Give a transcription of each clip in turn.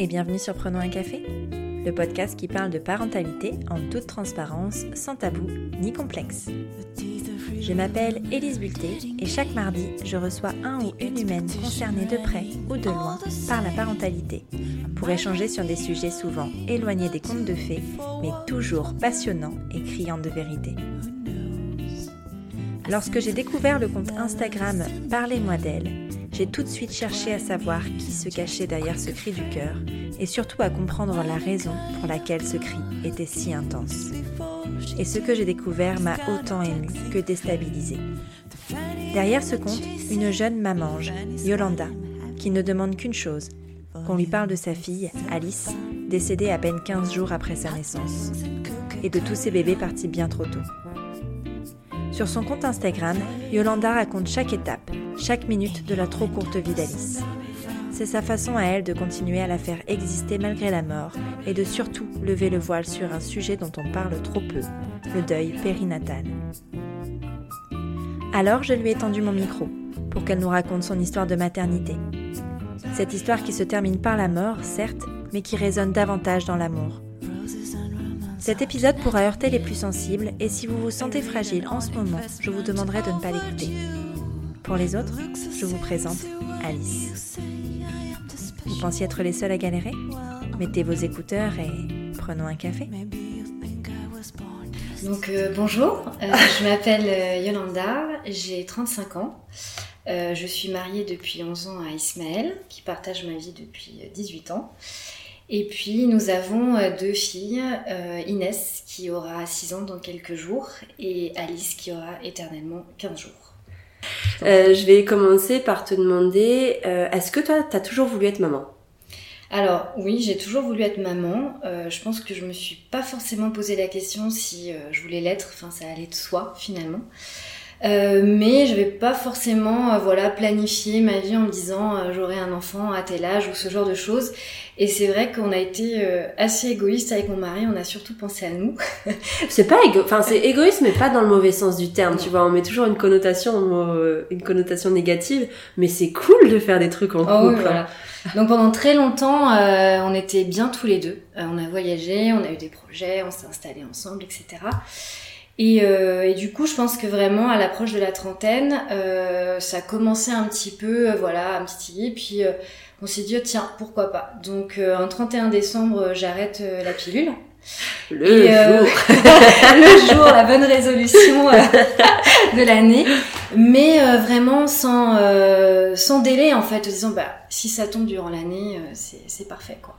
et bienvenue sur Prenons un café, le podcast qui parle de parentalité en toute transparence, sans tabou ni complexe. Je m'appelle Élise Bulté et chaque mardi, je reçois un ou une humaine concernée de près ou de loin par la parentalité pour échanger sur des sujets souvent éloignés des contes de fées, mais toujours passionnants et criants de vérité. Lorsque j'ai découvert le compte Instagram Parlez-moi d'elle, j'ai tout de suite cherché à savoir qui se cachait derrière ce cri du cœur et surtout à comprendre la raison pour laquelle ce cri était si intense. Et ce que j'ai découvert m'a autant ému que déstabilisé. Derrière ce compte, une jeune mamange, Yolanda, qui ne demande qu'une chose, qu'on lui parle de sa fille, Alice, décédée à peine 15 jours après sa naissance, et de tous ses bébés partis bien trop tôt. Sur son compte Instagram, Yolanda raconte chaque étape, chaque minute de la trop courte vie d'Alice. C'est sa façon à elle de continuer à la faire exister malgré la mort et de surtout lever le voile sur un sujet dont on parle trop peu, le deuil périnatal. Alors je lui ai tendu mon micro pour qu'elle nous raconte son histoire de maternité. Cette histoire qui se termine par la mort, certes, mais qui résonne davantage dans l'amour. Cet épisode pourra heurter les plus sensibles et si vous vous sentez fragile en ce moment, je vous demanderai de ne pas l'écouter. Pour les autres, je vous présente Alice. Vous pensiez être les seuls à galérer? Mettez vos écouteurs et prenons un café. Donc euh, bonjour, euh, je m'appelle euh, Yolanda, j'ai 35 ans. Euh, je suis mariée depuis 11 ans à Ismaël, qui partage ma vie depuis 18 ans. Et puis nous avons deux filles, Inès qui aura 6 ans dans quelques jours et Alice qui aura éternellement 15 jours. Euh, je vais commencer par te demander, euh, est-ce que toi, t'as toujours voulu être maman? Alors oui, j'ai toujours voulu être maman. Euh, je pense que je me suis pas forcément posé la question si je voulais l'être. Enfin, ça allait de soi finalement. Euh, mais je vais pas forcément euh, voilà planifier ma vie en me disant euh, j'aurai un enfant à tel âge ou ce genre de choses. Et c'est vrai qu'on a été euh, assez égoïste avec mon mari. On a surtout pensé à nous. C'est pas égo... enfin c'est égoïste, mais pas dans le mauvais sens du terme. Non. Tu vois, on met toujours une connotation, une connotation négative, mais c'est cool de faire des trucs en Oh couple. hein. voilà. Donc pendant très longtemps, euh, on était bien tous les deux. Euh, on a voyagé, on a eu des projets, on s'est installés ensemble, etc. Et, euh, et du coup, je pense que vraiment, à l'approche de la trentaine, euh, ça commençait un petit peu, euh, voilà, à me titiller. Puis euh, on s'est dit, oh, tiens, pourquoi pas. Donc euh, un 31 décembre, euh, j'arrête la pilule. Le Et, jour. le jour, la bonne résolution de l'année, mais euh, vraiment sans euh, sans délai en fait, en disant bah si ça tombe durant l'année, euh, c'est c'est parfait quoi.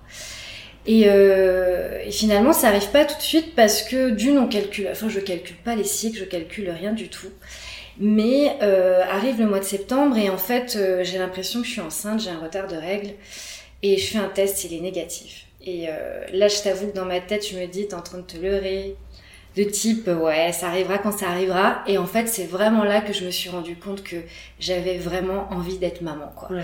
Et, euh, et finalement, ça arrive pas tout de suite parce que d'une on calcule, enfin je calcule pas les cycles, je calcule rien du tout. Mais euh, arrive le mois de septembre et en fait euh, j'ai l'impression que je suis enceinte, j'ai un retard de règles et je fais un test, il est négatif. Et euh, là, je t'avoue que dans ma tête, je me dis, t'es en train de te leurrer, de type, ouais, ça arrivera quand ça arrivera. Et en fait, c'est vraiment là que je me suis rendu compte que j'avais vraiment envie d'être maman, quoi. Ouais.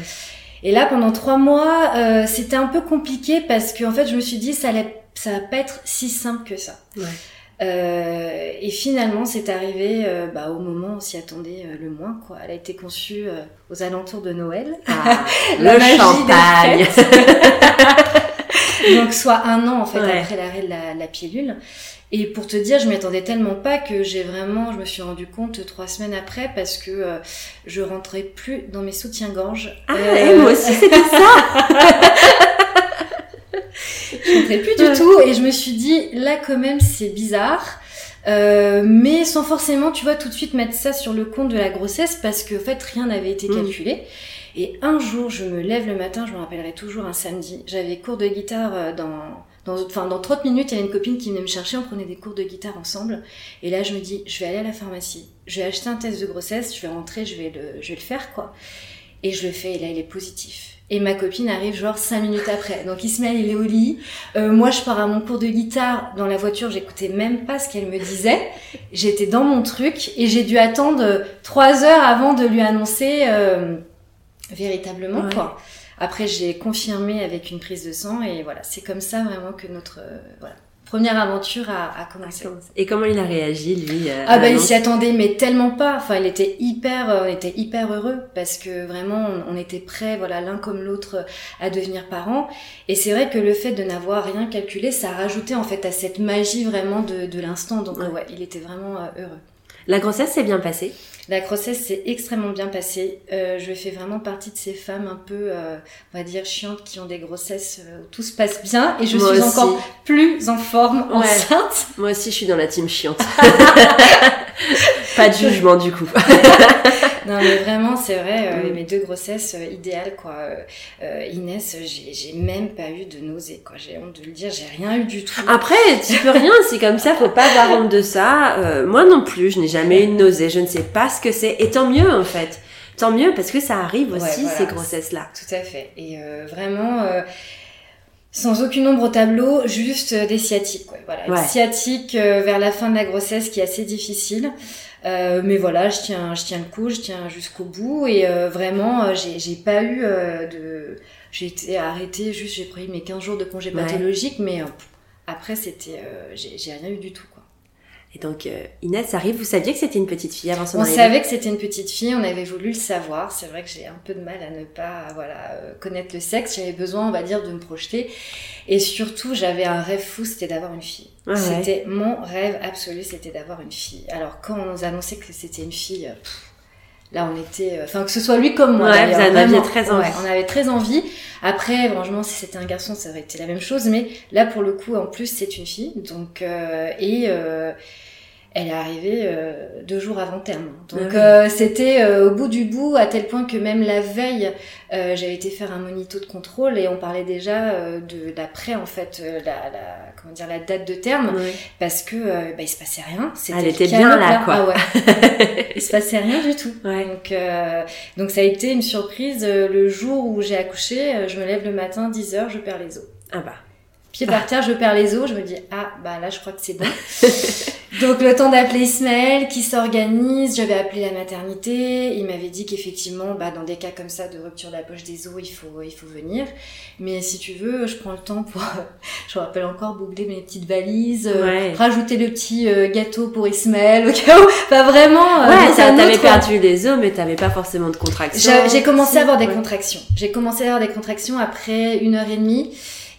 Et là, pendant trois mois, euh, c'était un peu compliqué parce qu'en fait, je me suis dit, ça allait, ça va pas être si simple que ça. Ouais. Euh, et finalement, c'est arrivé euh, bah, au moment où on s'y attendait euh, le moins, quoi. Elle a été conçue euh, aux alentours de Noël. Ah, le champagne. Donc soit un an en fait Ouais. après l'arrêt de la, la pilule. Et pour te dire, je m'y attendais tellement pas que j'ai vraiment, je me suis rendu compte trois semaines après parce que euh, je rentrais plus dans mes soutiens-gorge. Ah, Euh, et moi aussi, c'était ça. je rentrais plus du tout et je me suis dit là quand même c'est bizarre. Euh, mais sans forcément, tu vois, tout de suite mettre ça sur le compte de la grossesse parce que en fait rien n'avait été Mm. calculé. Et un jour, je me lève le matin, je me rappellerai toujours un samedi. J'avais cours de guitare euh, dans, dans, enfin, dans 30 minutes, il y avait une copine qui venait me chercher, on prenait des cours de guitare ensemble. Et là, je me dis, je vais aller à la pharmacie, je vais acheter un test de grossesse, je vais rentrer, je vais le, je vais le faire, quoi. Et je le fais, et là, il est positif. Et ma copine arrive genre 5 minutes après. Donc Ismaël, il est au lit. Euh, moi, je pars à mon cours de guitare. Dans la voiture, j'écoutais même pas ce qu'elle me disait. J'étais dans mon truc et j'ai dû attendre 3 heures avant de lui annoncer euh, véritablement Ouais. quoi. Après, j'ai confirmé avec une prise de sang et voilà, c'est comme ça vraiment que notre euh, voilà première aventure à commencer. Et comment il a réagi lui euh, Ah bah il s'y attendait mais tellement pas. Enfin il était hyper, euh, on était hyper heureux parce que vraiment on, on était prêts, voilà l'un comme l'autre à devenir parents. Et c'est vrai que le fait de n'avoir rien calculé, ça a rajouté en fait à cette magie vraiment de, de l'instant. Donc Ouais. ouais, il était vraiment heureux. La grossesse s'est bien passée? La grossesse s'est extrêmement bien passée. Euh, je fais vraiment partie de ces femmes un peu, euh, on va dire, chiantes qui ont des grossesses euh, où tout se passe bien et je Moi suis aussi. encore plus en forme Ouais. enceinte. Moi aussi, je suis dans la team chiante. pas de jugement du coup. Non mais vraiment, c'est vrai, euh, Mm. mes deux grossesses euh, idéales quoi. Euh, Inès, j'ai même pas eu de nausées quoi. J'ai honte de le dire, j'ai rien eu du tout. Après, tu peux rien, c'est comme ça, faut pas avoir honte de ça. Moi non plus, je n'ai jamais eu de nausée, je ne sais pas ce que c'est. Et tant mieux en fait. Tant mieux parce que ça arrive Ouais, aussi, voilà. ces grossesses-là. Tout à fait. Et euh, vraiment, euh, sans aucune ombre au tableau, juste euh, des sciatiques. Quoi. Voilà, Ouais. Une sciatique euh, vers la fin de la grossesse qui est assez difficile. Euh, mais voilà, je tiens, je tiens le coup, je tiens jusqu'au bout. Et euh, vraiment, j'ai pas eu de... J'ai été arrêtée, juste j'ai pris mes 15 jours de congé Ouais. pathologique. Mais après, c'était... j'ai j'ai rien eu du tout. Quoi. Et donc, euh, Inès arrive, vous saviez que c'était une petite fille avant son On arrivée savait que c'était une petite fille, on avait voulu le savoir. C'est vrai que j'ai un peu de mal à ne pas voilà euh, connaître le sexe. J'avais besoin, on va dire, de me projeter. Et surtout, j'avais un rêve fou, c'était d'avoir une fille. Ouais. c'était mon rêve absolu, c'était d'avoir une fille. Alors quand on nous annonçait que c'était une fille, pff, là on était, euh, enfin que ce soit lui comme moi. Ouais, aviez vraiment, très envie. ouais, on avait très envie. Après, franchement, si c'était un garçon, ça aurait été la même chose. Mais là, pour le coup, en plus, c'est une fille. Donc euh, et euh, elle est arrivée euh, deux jours avant terme. Donc Ah euh, c'était euh, au bout du bout, à tel point que même la veille, j'avais été faire un monito de contrôle et on parlait déjà de d'après en fait la, la comment dire la date de terme parce que bah, il se passait rien. C'était Elle le était bien là, quoi. Ah ouais. il se passait rien du tout. Ouais. Donc donc ça a été une surprise le jour où j'ai accouché. je me lève le matin 10 h je perds les os. Ah bah. Pied par terre, je perds les os, je me dis ah bah là je crois que c'est bon. Donc le temps d'appeler Ismaël qui s'organise, j'avais appelé la maternité, il m'avait dit qu'effectivement bah dans des cas comme ça de rupture de la poche des os, il faut il faut venir. Mais si tu veux, je prends le temps pour je me rappelle encore boucler mes petites valises, euh, Ouais. rajouter le petit euh, gâteau pour Ismaël au cas où. Enfin vraiment euh, Ouais, t'avais perdu les os, mais t'avais pas forcément de contraction. j'ai commencé à avoir des ouais. contractions. J'ai commencé à avoir des contractions après une heure et demie.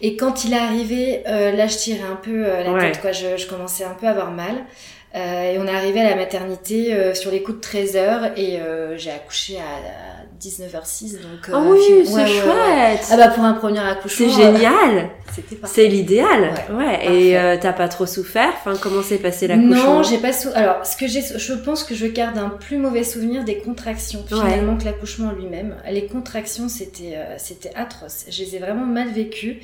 Et quand il est arrivé, euh, là, je tirais un peu euh, la Ouais. tête, quoi. Je, je commençais un peu à avoir mal. Euh, et on est arrivé à la maternité euh, sur les coups de 13 heures et euh, j'ai accouché à, 19h06. Donc, Oh oui, c'est ouais, chouette. Ah bah pour un premier c'est accouchement, euh, génial. c'était parfait. C'est l'idéal. Ouais. Et euh, t'as pas trop souffert? Enfin, comment s'est passé l'accouchement? Non, j'ai pas sou... Alors, ce que j'ai, je pense que je garde un plus mauvais souvenir des contractions finalement que l'accouchement lui-même. Les contractions, c'était, euh, c'était atroce. Je les ai vraiment mal vécues.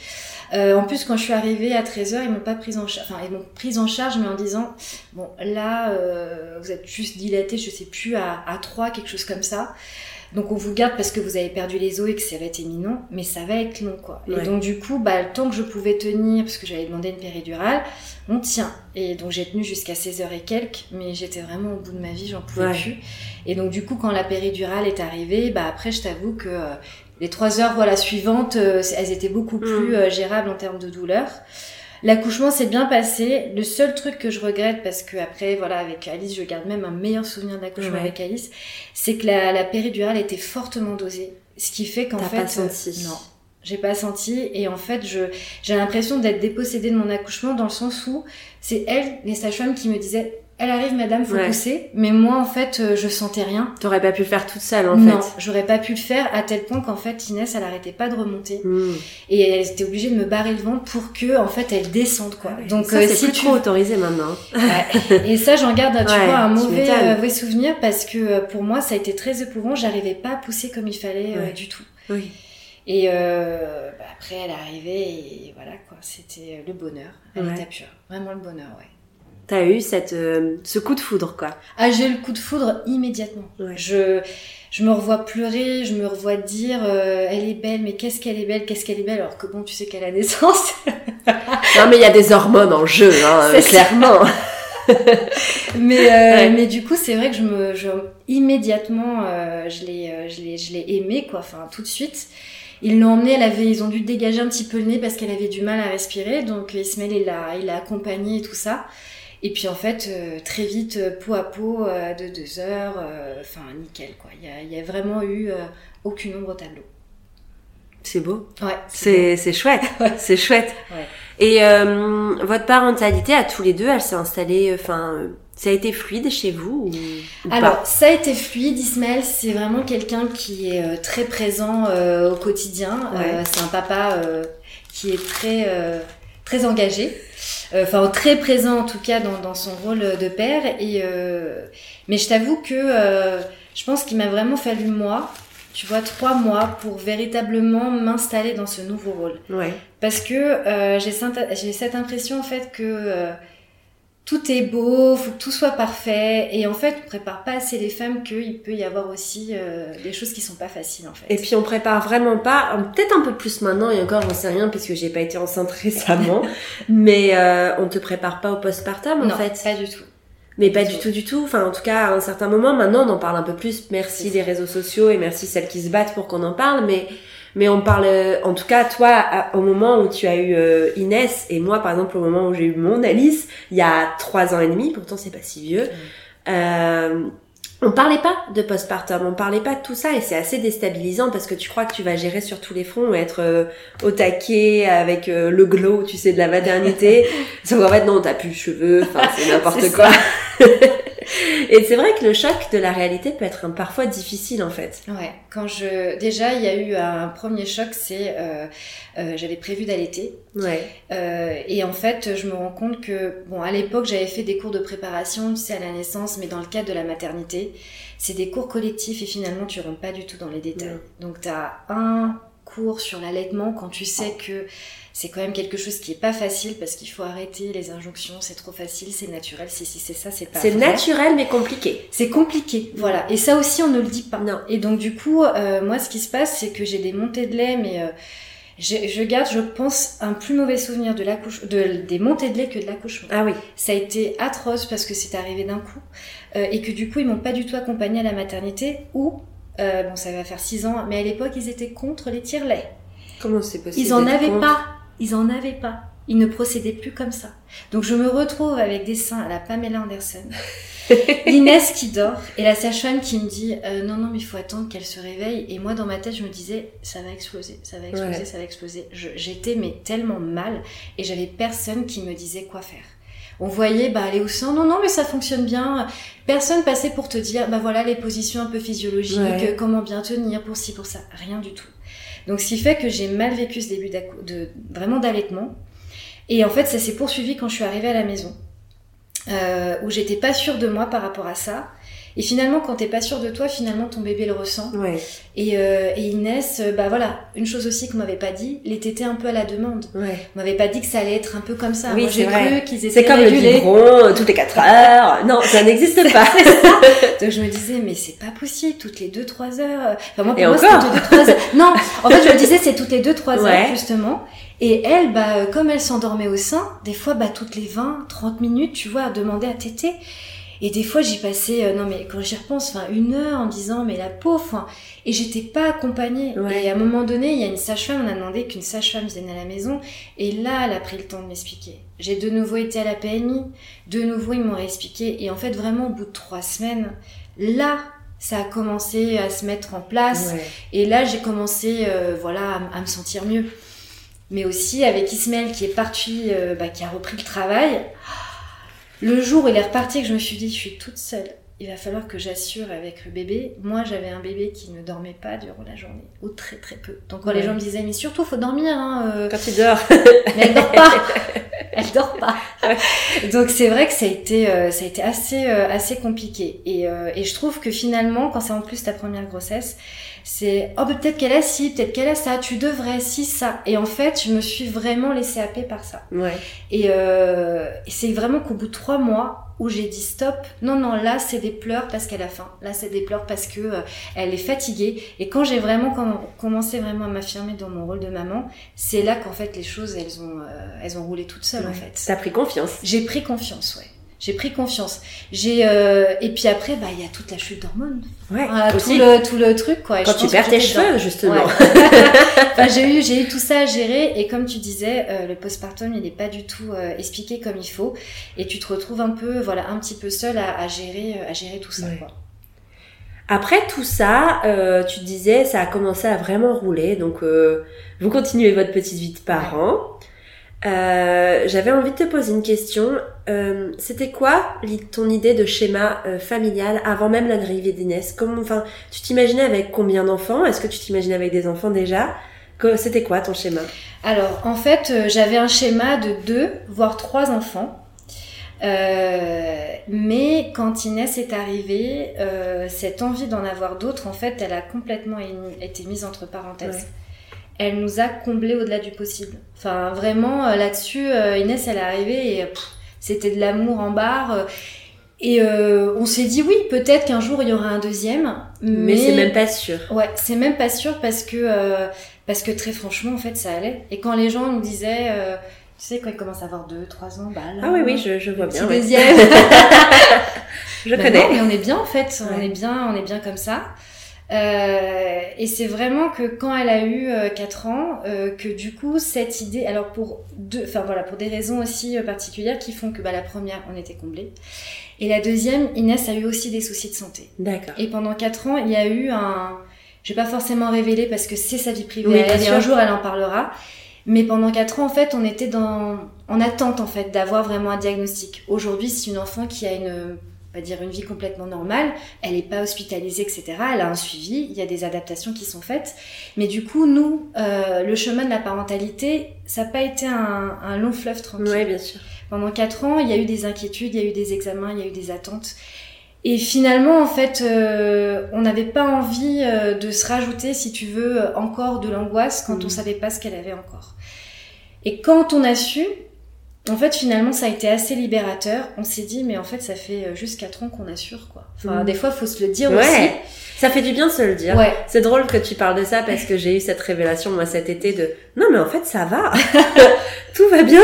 Euh, en plus, quand je suis arrivée à 13 h ils m'ont pas prise en charge. Enfin, ils m'ont prise en charge, mais en disant, bon, là, euh, vous êtes juste dilaté, je sais plus à, à 3, quelque chose comme ça. Donc on vous garde parce que vous avez perdu les os et que ça va être éminent, mais ça va être long quoi. Ouais. Et donc du coup, bah, le temps que je pouvais tenir, parce que j'avais demandé une péridurale, on tient. Et donc j'ai tenu jusqu'à 16 heures et quelques, mais j'étais vraiment au bout de ma vie, j'en pouvais Ouais. plus. Et donc du coup, quand la péridurale est arrivée, bah après je t'avoue que euh, les trois heures voilà suivantes, euh, elles étaient beaucoup plus Mm. euh, gérables en termes de douleur. L'accouchement s'est bien passé. Le seul truc que je regrette, parce que après, voilà, avec Alice, je garde même un meilleur souvenir de l'accouchement Ouais. avec Alice, c'est que la, la péridurale était fortement dosée. Ce qui fait qu'en fait. pas senti. euh, non. J'ai pas senti et en fait je j'ai l'impression d'être dépossédée de mon accouchement dans le sens où c'est elle les sages-femmes qui me disaient elle arrive madame faut Ouais. pousser mais moi en fait euh, je sentais rien T'aurais pas pu le faire toute seule en non fait. j'aurais pas pu le faire à tel point qu'en fait Inès elle arrêtait pas de remonter Hmm. et elle était obligée de me barrer le ventre pour que en fait elle descende quoi donc ça, euh, c'est si plus tu trop autorisé maintenant. Ouais. et ça j'en garde tu vois un mauvais m'étonnes. euh, mauvais souvenir parce que pour moi ça a été très éprouvant j'arrivais pas à pousser comme il fallait euh, du tout Oui. et bah, après elle est arrivée et voilà quoi c'était le bonheur à l'état pur vraiment le bonheur ouais T'as eu cette, euh, ce coup de foudre quoi. ah j'ai eu le coup de foudre immédiatement Ouais. je je me revois pleurer je me revois dire euh, elle est belle mais qu'est-ce qu'elle est belle qu'est-ce qu'elle est belle alors que bon tu sais qu'à la naissance Non mais il y a des hormones en jeu, hein, C'est ça. clairement. mais euh, Ouais. mais du coup c'est vrai que je me je, immédiatement euh, je l'ai euh, je l'ai je l'ai aimé quoi enfin tout de suite Ils l'ont emmenée, elle avait, ils ont dû dégager un petit peu le nez parce qu'elle avait du mal à respirer. Donc Ismaël, il l'a, il l'a accompagnée et tout ça. Et puis en fait, euh, très vite, euh, peau à peau, euh, de deux heures, enfin nickel quoi. Il y a, a vraiment eu aucune ombre au tableau. C'est beau. Ouais. C'est, c'est chouette. C'est chouette. Ouais. Et votre parentalité à tous les deux, elle s'est installée, enfin, ça a été fluide chez vous ou, ou Alors, pas ça a été fluide. Ismaël, c'est vraiment quelqu'un qui est euh, très présent euh, au quotidien. Ouais. Euh, c'est un papa euh, qui est très, euh, très engagé. Euh, Enfin, très présent en tout cas dans, dans son rôle de père. Et, euh, mais je t'avoue que euh, je pense qu'il m'a vraiment fallu moi, tu vois, trois mois pour véritablement m'installer dans ce nouveau rôle. Ouais. Parce que euh, j'ai cette, j'ai cette impression en fait que euh, tout est beau, faut que tout soit parfait, et en fait on prépare pas assez les femmes qu'il peut y avoir aussi euh, des choses qui sont pas faciles en fait. Et puis on prépare vraiment pas, peut-être un peu plus maintenant et encore j'en sais rien puisque j'ai pas été enceinte récemment, mais euh, on te prépare pas au postpartum en non, fait. pas du tout. Mais pas du tout. du tout. Enfin en tout cas à un certain moment maintenant on en parle un peu plus. Merci les réseaux sociaux et merci celles qui se battent pour qu'on en parle. Mais mais on parle euh, en tout cas toi à- au moment où tu as eu euh, Inès et moi par exemple au moment où j'ai eu mon Alice il y a trois ans et demi. Pourtant c'est pas si vieux. Euh, on parlait pas de postpartum, on parlait pas de tout ça et c'est assez déstabilisant parce que tu crois que tu vas gérer sur tous les fronts, être euh, au taquet avec euh, le glow, tu sais, de la maternité. Sauf qu'en fait non, t'as plus de cheveux, enfin c'est n'importe quoi. et c'est vrai que le choc de la réalité peut être parfois difficile en fait. Ouais, quand je déjà il y a eu un premier choc, c'est euh, euh, j'avais prévu d'allaiter Ouais. Euh, et en fait, je me rends compte que, bon, à l'époque, j'avais fait des cours de préparation, tu sais, à la naissance, mais dans le cadre de la maternité, c'est des cours collectifs et finalement, tu rentres pas du tout dans les détails. Donc, tu as un cours sur l'allaitement quand tu sais que c'est quand même quelque chose qui est pas facile parce qu'il faut arrêter les injonctions, c'est trop facile, c'est naturel, c'est si c'est ça, c'est pas C'est naturel mais compliqué. C'est compliqué, voilà. Et ça aussi, on ne le dit pas. Non. Et donc, du coup, euh, moi, ce qui se passe, c'est que j'ai des montées de lait, mais euh, je garde, je pense, un plus mauvais souvenir de des montées de lait que de l'accouchement. Ah oui. Ça a été atroce parce que c'est arrivé d'un coup euh, et que du coup, ils m'ont pas du tout accompagnée à la maternité ou, euh, bon, ça va faire six ans, mais à l'époque, ils étaient contre les tire-lait. Comment c'est possible Ils en avaient contre pas. Ils en avaient pas. Ils ne procédaient plus comme ça. Donc je me retrouve avec des seins à la Pamela Anderson, l'Inès qui dort et la sage-femme qui me dit euh, non non mais il faut attendre qu'elle se réveille et moi dans ma tête je me disais ça va exploser, ça va exploser, Ouais. ça va exploser. J'étais mais tellement mal et j'avais personne qui me disait quoi faire. On voyait bah aller au sein, non non mais ça fonctionne bien. Personne passait pour te dire bah voilà les positions un peu physiologiques, Ouais. euh, comment bien tenir pour ci pour ça, rien du tout. Donc, ce qui fait que j'ai mal vécu ce début de, vraiment d'allaitement. Et en fait, ça s'est poursuivi quand je suis arrivée à la maison, euh, où j'étais pas sûre de moi par rapport à ça. Et finalement, quand t'es pas sûre de toi, finalement, ton bébé le ressent. Ouais. Et, euh, et Inès, euh, bah voilà, une chose aussi qu'on m'avait pas dit, les tétés un peu à la demande. Ouais. On m'avait pas dit que ça allait être un peu comme ça. Oui, Moi, j'ai cru qu'ils étaient C'est comme le régulés. biberon euh, toutes les 4 heures. Non, ça n'existe pas. Donc je me disais, mais c'est pas possible, toutes les 2-3 heures. Enfin, moi, pour Et moi, encore c'était toutes les 2-3 heures. Non, en fait, je me disais, c'est toutes les 2-3 heures, justement. Et elle, bah, comme elle s'endormait au sein, des fois, bah, toutes les 20-30 minutes, tu vois, à demander à téter. Et des fois, j'y passais, euh, non, mais quand j'y repense, enfin, une heure en disant, mais la pauvre, enfin, et j'étais pas accompagnée. Ouais. Et à un moment donné, il y a une sage-femme, on a demandé qu'une sage-femme vienne à la maison. Et là, elle a pris le temps de m'expliquer. J'ai de nouveau été à la PMI. De nouveau, ils m'ont réexpliqué. Et en fait, vraiment, au bout de trois semaines, là, ça a commencé à se mettre en place. Ouais. Et là, j'ai commencé, euh, voilà, à me sentir mieux. Mais aussi avec Ismaël qui est parti, euh, bah, qui a repris le travail. Le jour où il est reparti, que je me suis dit, je suis toute seule. Il va falloir que j'assure avec le bébé. Moi, j'avais un bébé qui ne dormait pas durant la journée, ou très très peu. Donc quand les gens me disaient, mais surtout, faut dormir, hein, euh, Quand tu dors. mais elle dort pas. elle dort pas. Donc c'est vrai que ça a été, euh, ça a été assez, euh, assez compliqué. Et, et je trouve que finalement, quand c'est en plus ta première grossesse, c'est oh peut-être qu'elle a ci, peut-être qu'elle a ça, tu devrais si ça. Et en fait, je me suis vraiment laissée happer par ça. Ouais. Et, euh, et c'est vraiment qu'au bout de trois mois où j'ai dit stop, non non là c'est des pleurs parce qu'elle a faim, là c'est des pleurs parce que euh, elle est fatiguée. Et quand j'ai vraiment com- commencé vraiment à m'affirmer dans mon rôle de maman, c'est là qu'en fait les choses elles ont euh, elles ont roulé toutes seules en fait. T'as pris confiance. J'ai pris confiance, ouais. J'ai pris confiance. J'ai euh, et puis après, bah il y a toute la chute d'hormones, Ouais, tout le tout le truc quoi. Et Quand je tu perds tes dedans. cheveux, justement. Ouais. Enfin, j'ai eu j'ai eu tout ça à gérer et comme tu disais, euh, le postpartum il n'est pas du tout euh, expliqué comme il faut et tu te retrouves un peu voilà un petit peu seule à, à gérer euh, à gérer tout ça Ouais. quoi. Après tout ça, euh, tu disais, ça a commencé à vraiment rouler. Donc, euh, vous continuez votre petite vie de parents. Euh, J'avais envie de te poser une question. Euh, C'était quoi ton idée de schéma euh, familial avant même l'arrivée d'Inès? Enfin, tu t'imaginais avec combien d'enfants? Est-ce que tu t'imaginais avec des enfants déjà? C'était quoi ton schéma? Alors, en fait, euh, j'avais un schéma de deux, voire trois enfants. Euh, mais quand Inès est arrivée, cette envie d'en avoir d'autres, en fait, elle a complètement été mise entre parenthèses. Ouais. Elle nous a comblé au-delà du possible. Enfin, vraiment, euh, là-dessus, euh, Inès, elle est arrivée et c'était de l'amour en barre. et euh, on s'est dit, oui, peut-être qu'un jour, il y aura un deuxième. Mais, c'est même pas sûr. Ouais, c'est même pas sûr parce que euh, parce que très franchement en fait ça allait. Et quand les gens nous disaient, euh, tu sais quand ils commencent à avoir 2, 3 ans, bah là. Ah oui, oui, je, je vois bien. petit ouais. deuxième. Je Bah connais. non, mais on est bien en fait, on est bien, on est bien comme ça. Euh, et c'est vraiment que quand elle a eu 4 ans, euh, que du coup cette idée, alors pour deux, enfin voilà, pour des raisons aussi euh, particulières qui font que bah, la première on était comblés, et la deuxième, Inès a eu aussi des soucis de santé. D'accord. Et pendant 4 ans, il y a eu un. Je vais pas forcément révéler parce que c'est sa vie privée. Oui, elle, bien et sûr. un jour, elle en parlera. Mais pendant 4 ans, en fait, on était dans, en attente, en fait, d'avoir vraiment un diagnostic. Aujourd'hui, c'est une enfant qui a une, on va dire, une vie complètement normale. Elle n'est pas hospitalisée, etc. Elle a un suivi. Il y a des adaptations qui sont faites. Mais du coup, nous, euh, le chemin de la parentalité, ça n'a pas été un, un long fleuve tranquille. Oui, bien sûr. Pendant quatre ans, il y a eu des inquiétudes, il y a eu des examens, il y a eu des attentes. Et finalement, en fait, euh, on n'avait pas envie euh, de se rajouter, si tu veux, encore de l'angoisse quand Mhm. on savait pas ce qu'elle avait encore. Et quand on a su, en fait, finalement, ça a été assez libérateur. On s'est dit, mais en fait, ça fait euh, juste quatre ans qu'on assure, quoi. Enfin, Mhm. des fois, faut se le dire Ouais. Ça fait du bien de se le aussi. dire. Ouais. C'est drôle que tu parles de ça parce que j'ai eu cette révélation moi cet été de non mais en fait ça va, tout va bien.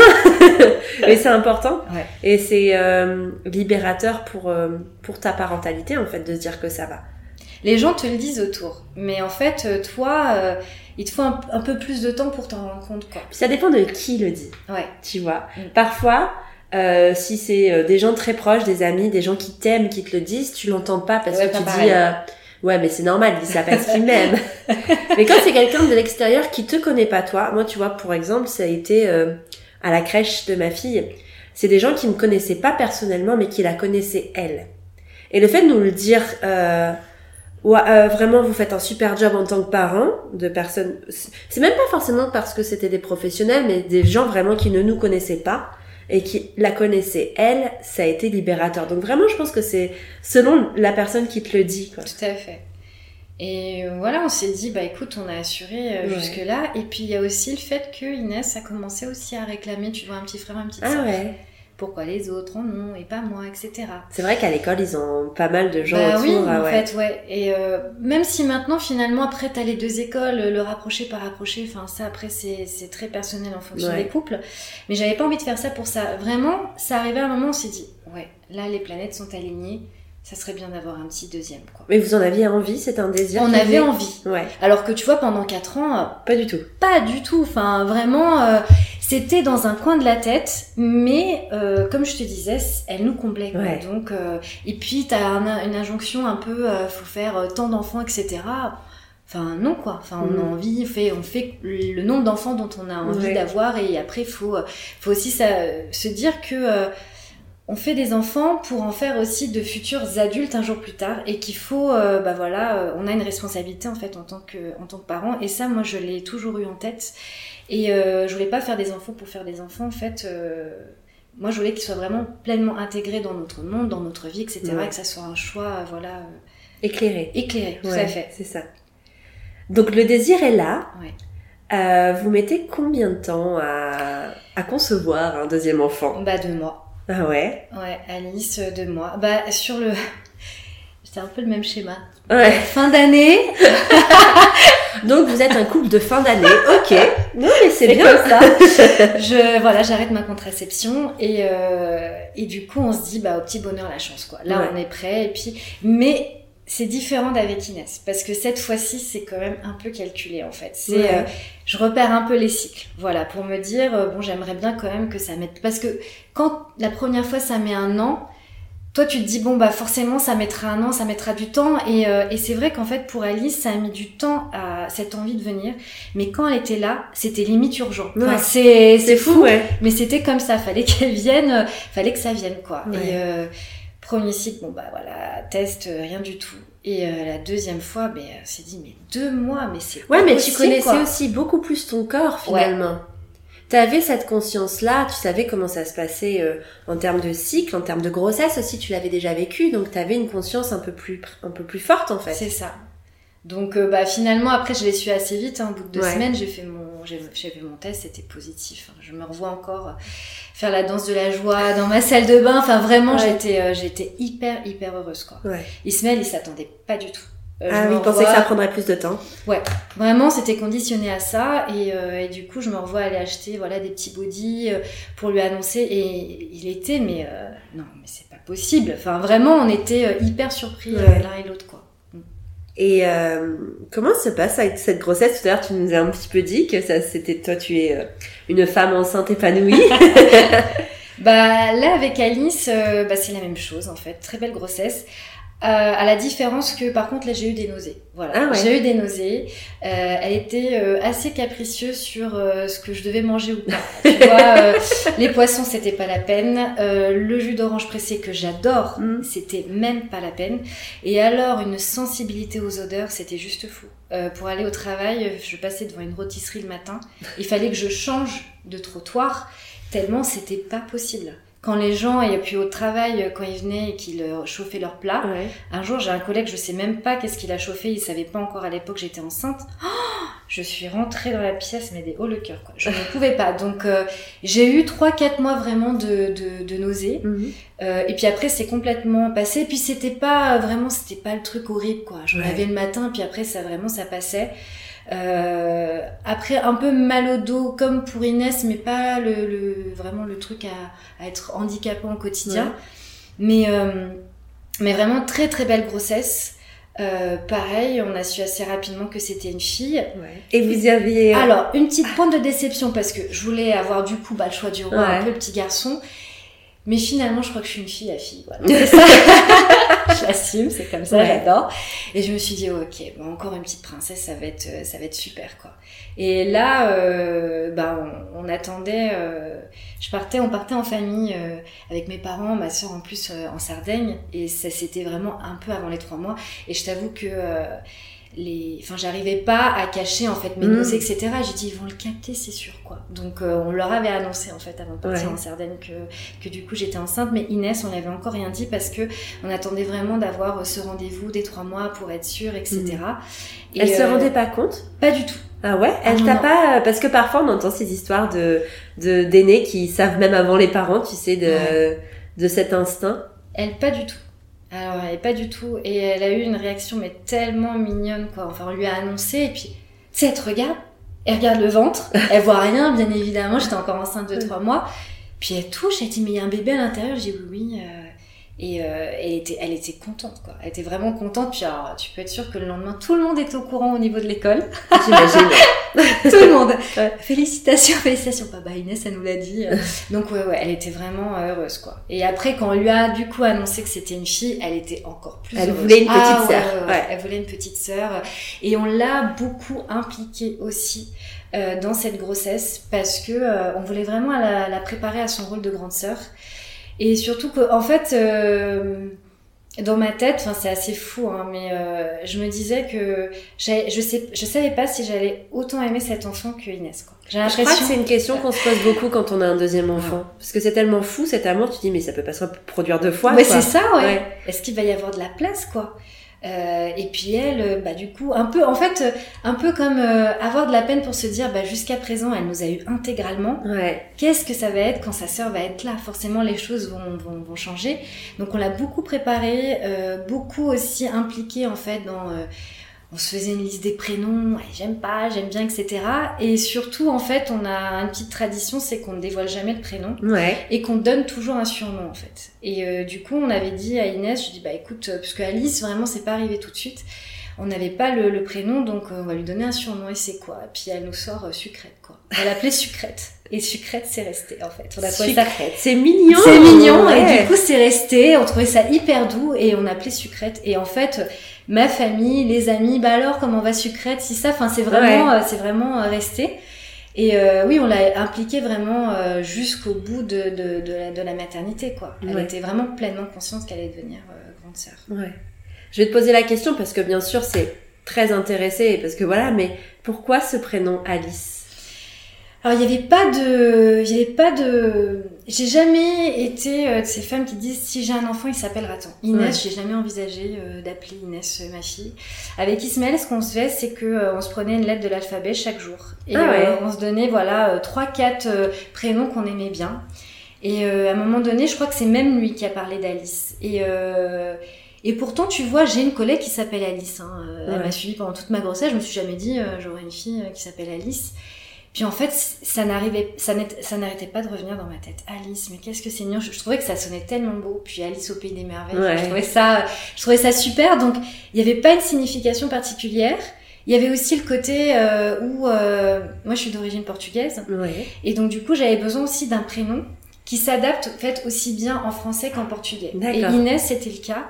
et c'est important. Ouais. Et c'est euh, libérateur pour euh, pour ta parentalité en fait de se dire que ça va. Les gens te le disent autour. Mais en fait, euh, toi, euh, il te faut un, un peu plus de temps pour t'en rendre compte, quoi. Ça dépend de qui le dit, Ouais. tu vois. Mm. Parfois. euh, si c'est euh, des gens très proches, des amis, des gens qui t'aiment, qui te le disent, tu l'entends pas parce Ouais, que tu pareil. dis euh, ouais mais c'est normal, il ça parce qu'il m'aime. mais quand c'est quelqu'un de l'extérieur qui te connaît pas toi, moi tu vois pour exemple ça a été euh, à la crèche de ma fille, c'est des gens qui me connaissaient pas personnellement mais qui la connaissaient elle. Et le fait de nous le dire euh, ouais, euh, vraiment vous faites un super job en tant que parent de personnes, c'est même pas forcément parce que c'était des professionnels mais des gens vraiment qui ne nous connaissaient pas et qui la connaissaient elle, ça a été libérateur. Donc vraiment je pense que c'est selon la personne qui te le dit quoi. Tout à fait. Et voilà, on s'est dit, bah écoute, on a assuré euh, Ouais. jusque-là. Et puis il y a aussi le fait que Inès a commencé aussi à réclamer, tu vois, un petit frère, un petit Ah ouais. Pourquoi les autres en ont et pas moi, etc. C'est vrai qu'à l'école, ils ont pas mal de gens bah autour. oui, ah en fait, ouais. Et euh, même si maintenant, finalement, après, t'as les deux écoles, le rapprocher par rapprocher, enfin, ça, après, c'est c'est très personnel en fonction Ouais. des couples. Mais j'avais pas envie de faire ça pour ça. Vraiment, ça arrivait à un moment où on s'est dit, ouais, là, les planètes sont alignées, ça serait bien d'avoir un petit deuxième, quoi. Mais vous en aviez envie, c'est un désir On avait envie. Ouais, Alors que tu vois, pendant 4 ans, pas du tout. pas du tout. Enfin, vraiment, euh, c'était dans un coin de la tête. Mais euh, comme je te disais, elle nous comblait. quoi. Ouais. Donc, euh, et puis t'as un- une injonction un peu, euh, faut faire euh, tant d'enfants, etc. Enfin non quoi. Enfin on a Mhm. envie, on fait, on fait le nombre d'enfants dont on a envie Ouais. d'avoir et après faut, faut aussi ça, se dire que on fait des enfants pour en faire aussi de futurs adultes un jour plus tard et qu'il faut, euh, bah voilà, euh, on a une responsabilité en fait en tant que, en tant que parent et ça moi je l'ai toujours eu en tête et euh, je voulais pas faire des enfants pour faire des enfants en fait. euh, moi, je voulais qu'ils soient vraiment pleinement intégrés dans notre monde, dans notre vie, etc. Ouais. Et que ça soit un choix, euh, voilà, euh, Éclairé. éclairé, tout Ouais, à fait. C'est ça. Donc le désir est là. Ouais. Euh, vous mettez combien de temps à, à concevoir un deuxième enfant? Bah, deux mois. Ah ouais? Ouais, Alice, deux mois. Bah, sur le. C'était un peu le même schéma. Ouais. Fin d'année. Donc vous êtes un couple de fin d'année. Ok. Non mais c'est bien. comme ça. je, voilà, j'arrête ma contraception et, euh, et du coup, on se dit, bah, au petit bonheur, la chance, quoi. Là, Ouais. on est prêt. Et puis, mais c'est différent d'avec Inès parce que cette fois-ci, c'est quand même un peu calculé, en fait. C'est, Ouais. euh, je repère un peu les cycles. Voilà, pour me dire, euh, bon, j'aimerais bien quand même que ça mette, parce que quand la première fois, ça met un an, toi, tu te dis, bon, bah, forcément, ça mettra un an, ça mettra du temps. Et, euh, et c'est vrai qu'en fait, pour Alice, ça a mis du temps à cette envie de venir. Mais quand elle était là, c'était limite urgent. Enfin, Ouais. c'est, C'est fou, ouais. mais c'était comme ça, fallait qu'elle vienne, euh, fallait que ça vienne quoi. Ouais. Et euh, premier cycle, bon bah voilà, test, euh, rien du tout. Et euh, la deuxième fois, ben, elle s'est dit mais deux mois, mais c'est Ouais, mais tu connaissais quoi. aussi beaucoup plus ton corps finalement. T'avais cette conscience-là, tu savais comment ça se passait euh, en termes de cycle, en termes de grossesse aussi, tu l'avais déjà vécu, donc t'avais une conscience un peu plus, un peu plus forte en fait. C'est ça. Donc euh, bah finalement après je l'ai su assez vite, hein, au bout de deux Ouais. semaines j'ai fait mon j'ai j'ai fait mon test, c'était positif. hein. Je me revois encore faire la danse de la joie dans ma salle de bain. Enfin vraiment Ouais. j'étais euh, j'étais hyper hyper heureuse quoi. Ouais. Ismaël il s'attendait pas du tout. Euh, ah oui, pensais que ça prendrait plus de temps. Vraiment, c'était conditionné à ça et, euh, et du coup, je me revois aller acheter voilà des petits bodys euh, pour lui annoncer et il était mais euh, non, mais c'est pas possible. Enfin, vraiment, on était hyper surpris Ouais. l'un et l'autre quoi. Et euh, comment se passe avec cette grossesse? Tout à l'heure, tu nous as un petit peu dit que ça, c'était toi, tu es une femme enceinte épanouie. Bah là, avec Alice, bah, c'est la même chose en fait. Très belle grossesse. Euh, à la différence que par contre là j'ai eu des nausées. Voilà, Ah ouais. j'ai eu des nausées. Euh, elle était euh, assez capricieuse sur euh, ce que je devais manger ou pas. tu vois, euh, les poissons c'était pas la peine. Euh, le jus d'orange pressé que j'adore, Mm. c'était même pas la peine. Et alors une sensibilité aux odeurs, c'était juste fou. Euh, pour aller au travail, je passais devant une rôtisserie le matin. Il fallait que je change de trottoir tellement c'était pas possible. Quand les gens, et puis au travail, euh, quand ils venaient et qu'ils euh, chauffaient leur plat, ouais. un jour j'ai un collègue, je sais même pas qu'est-ce qu'il a chauffé, il savait pas encore à l'époque que j'étais enceinte. Oh je suis rentrée dans la pièce, mais des hauts le cœur, quoi. Je ne pouvais pas. Donc euh, j'ai eu 3-4 mois vraiment de, de, de nausées. Mhm. Euh, et puis après c'est complètement passé. Puis c'était pas vraiment, c'était pas le truc horrible, quoi. J'en Ouais. avais le matin, puis après ça vraiment ça passait. Euh, après un peu mal au dos comme pour Inès, mais pas le, le vraiment le truc à, à être handicapant au quotidien. Ouais. Mais euh, mais vraiment très très belle grossesse. Euh, pareil, on a su assez rapidement que c'était une fille. Ouais. Et vous y aviez. Alors, une petite pointe de déception parce que je voulais avoir du coup bah, le choix du roi, un Ouais. peu le petit garçon. Mais finalement, je crois que je suis une fille à fille. Voilà. C'est ça. je l'assume, c'est comme ça, Ouais. j'adore. Et je me suis dit, ok, bon, encore une petite princesse, ça va être, euh, ça va être super, quoi. Et là, euh, bah, on, on attendait. euh, je partais, on partait en famille euh, avec mes parents, ma soeur en plus en Sardaigne, et ça c'était vraiment un peu avant les trois mois. Et je t'avoue que les, enfin, j'arrivais pas à cacher en fait mes Mm. nausées, etc. J'ai dit ils vont le capter, c'est sûr quoi. Donc euh, on leur avait annoncé en fait avant de partir Ouais. en Sardaigne que que du coup j'étais enceinte, mais Inès on n'avait encore rien dit parce que on attendait vraiment d'avoir ce rendez-vous des trois mois pour être sûr, etc. Et, Mm. Elle se euh, rendait pas compte? pas du tout. Ah ouais? Elle non, t'a pas parce que parfois on entend ces histoires de de d'aînés qui savent même avant les parents, tu sais, de de cet instinct. Elle, pas du tout. Alors, elle, pas du tout. Et elle a eu une réaction, mais tellement mignonne, quoi. Enfin, on lui a annoncé, et puis, tu sais, elle te regarde, elle regarde le ventre, elle voit rien, bien évidemment, j'étais encore enceinte de trois mois. Puis elle touche, elle dit, mais il y a un bébé à l'intérieur, je dis oui, oui. euh, et euh, elle, était, elle était contente, quoi. Elle était vraiment contente. Puis alors, tu peux être sûr que le lendemain, tout le monde était au courant au niveau de l'école. J'imagine. tout le monde. Ouais. Félicitations, félicitations. Papa Inès, elle nous l'a dit. Donc ouais, ouais, elle était vraiment heureuse, quoi. Et après, quand on lui a du coup annoncé que c'était une fille, elle était encore plus Elle heureuse. voulait une petite Ah, ouais, sœur, ouais. Elle voulait une petite sœur. Et on l'a beaucoup impliquée aussi euh, dans cette grossesse parce que euh, on voulait vraiment la, la préparer à son rôle de grande sœur. Et surtout que, en fait, euh, dans ma tête, enfin c'est assez fou, hein, mais euh, je me disais que je sais, je savais pas si j'allais autant aimer cet enfant que Inès. Quoi. J'ai Je crois que l'impression. c'est une question qu'on se pose beaucoup quand on a un deuxième enfant. Parce que c'est tellement fou cet amour, tu dis mais ça peut pas se reproduire deux fois. Quoi. c'est ça, ouais. Ouais. Est-ce qu'il va y avoir de la place, quoi? Euh, et puis elle, euh, bah du coup, un peu, en fait, euh, un peu comme euh, avoir de la peine pour se dire, bah jusqu'à présent, elle nous a eu intégralement. Ouais. Qu'est-ce que ça va être quand sa sœur va être là? Forcément, les choses vont, vont, vont changer. Donc, on l'a beaucoup préparé, euh, beaucoup aussi impliqué en fait dans euh, on se faisait une liste des prénoms, ouais, j'aime pas, j'aime bien, etc. Et surtout, en fait, on a une petite tradition, c'est qu'on ne dévoile jamais le prénom Ouais. et qu'on donne toujours un surnom, en fait. Et euh, du coup, on avait dit à Inès, je dis, bah écoute, euh, parce que Alice, vraiment, c'est pas arrivé tout de suite. On n'avait pas le, le prénom, donc euh, on va lui donner un surnom, et c'est quoi? Et puis elle nous sort euh, Sucrète, quoi. Elle l'appelait Sucrète. Et Sucrète, c'est resté, en fait. On a trouvé ça Sucrète. C'est mignon. c'est mignon et du coup c'est resté, on trouvait ça hyper doux et on appelait sucrète et en fait ma famille, les amis, bah alors comment va sucrète si ça, enfin c'est vraiment euh, c'est vraiment euh, resté. Et euh, oui, on l'a impliquée vraiment euh, jusqu'au bout de, de, de, la, de la maternité quoi. Elle Ouais. était vraiment pleinement consciente qu'elle allait devenir euh, grande sœur. Ouais. Je vais te poser la question parce que bien sûr c'est très intéressé parce que voilà, mais pourquoi ce prénom Alice? Alors il n'y avait pas de, il y avait pas de, j'ai jamais été euh, de ces femmes qui disent si j'ai un enfant il s'appellera tant. Inès, Ouais. j'ai jamais envisagé euh, d'appeler Inès euh, ma fille. Avec Ismaël, ce qu'on se fait, c'est que on se prenait une lettre de l'alphabet chaque jour et Ah ouais. on se donnait voilà trois quatre prénoms qu'on aimait bien. Et à un moment donné, je crois que c'est même lui qui a parlé d'Alice. Et et pourtant, tu vois, j'ai une collègue qui s'appelle Alice. Hein. Elle Ouais. m'a suivie pendant toute ma grossesse. Je me suis jamais dit euh, j'aurai une fille qui s'appelle Alice. Puis en fait, ça n'arrivait, ça n'arrêtait pas de revenir dans ma tête. Alice, mais qu'est-ce que c'est mignon. Je, je trouvais que ça sonnait tellement beau. Puis Alice au pays des merveilles. Ouais. Je trouvais ça, je trouvais ça super. Donc il n'y avait pas une signification particulière. Il y avait aussi le côté euh, où euh, moi je suis d'origine portugaise Ouais. et donc du coup j'avais besoin aussi d'un prénom qui s'adapte en fait aussi bien en français qu'en portugais. Et. Inès c'était le cas.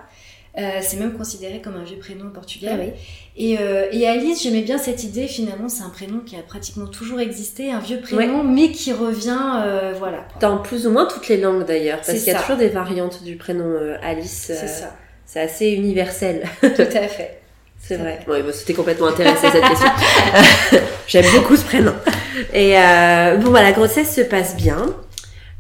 Euh, c'est même considéré comme un vieux prénom en portugais. Ah oui. Et, euh, et Alice, j'aimais bien cette idée. Finalement, c'est un prénom qui a pratiquement toujours existé, un vieux prénom, mais qui revient, euh, voilà. quoi. Dans plus ou moins toutes les langues d'ailleurs, parce qu'il y a toujours des variantes du prénom euh, Alice. C'est ça, C'est assez universel. tout à fait. C'est vrai. Oui, bah, c'était complètement intéressé cette question. J'aime beaucoup ce prénom. Et euh, bon, bah, la grossesse se passe bien.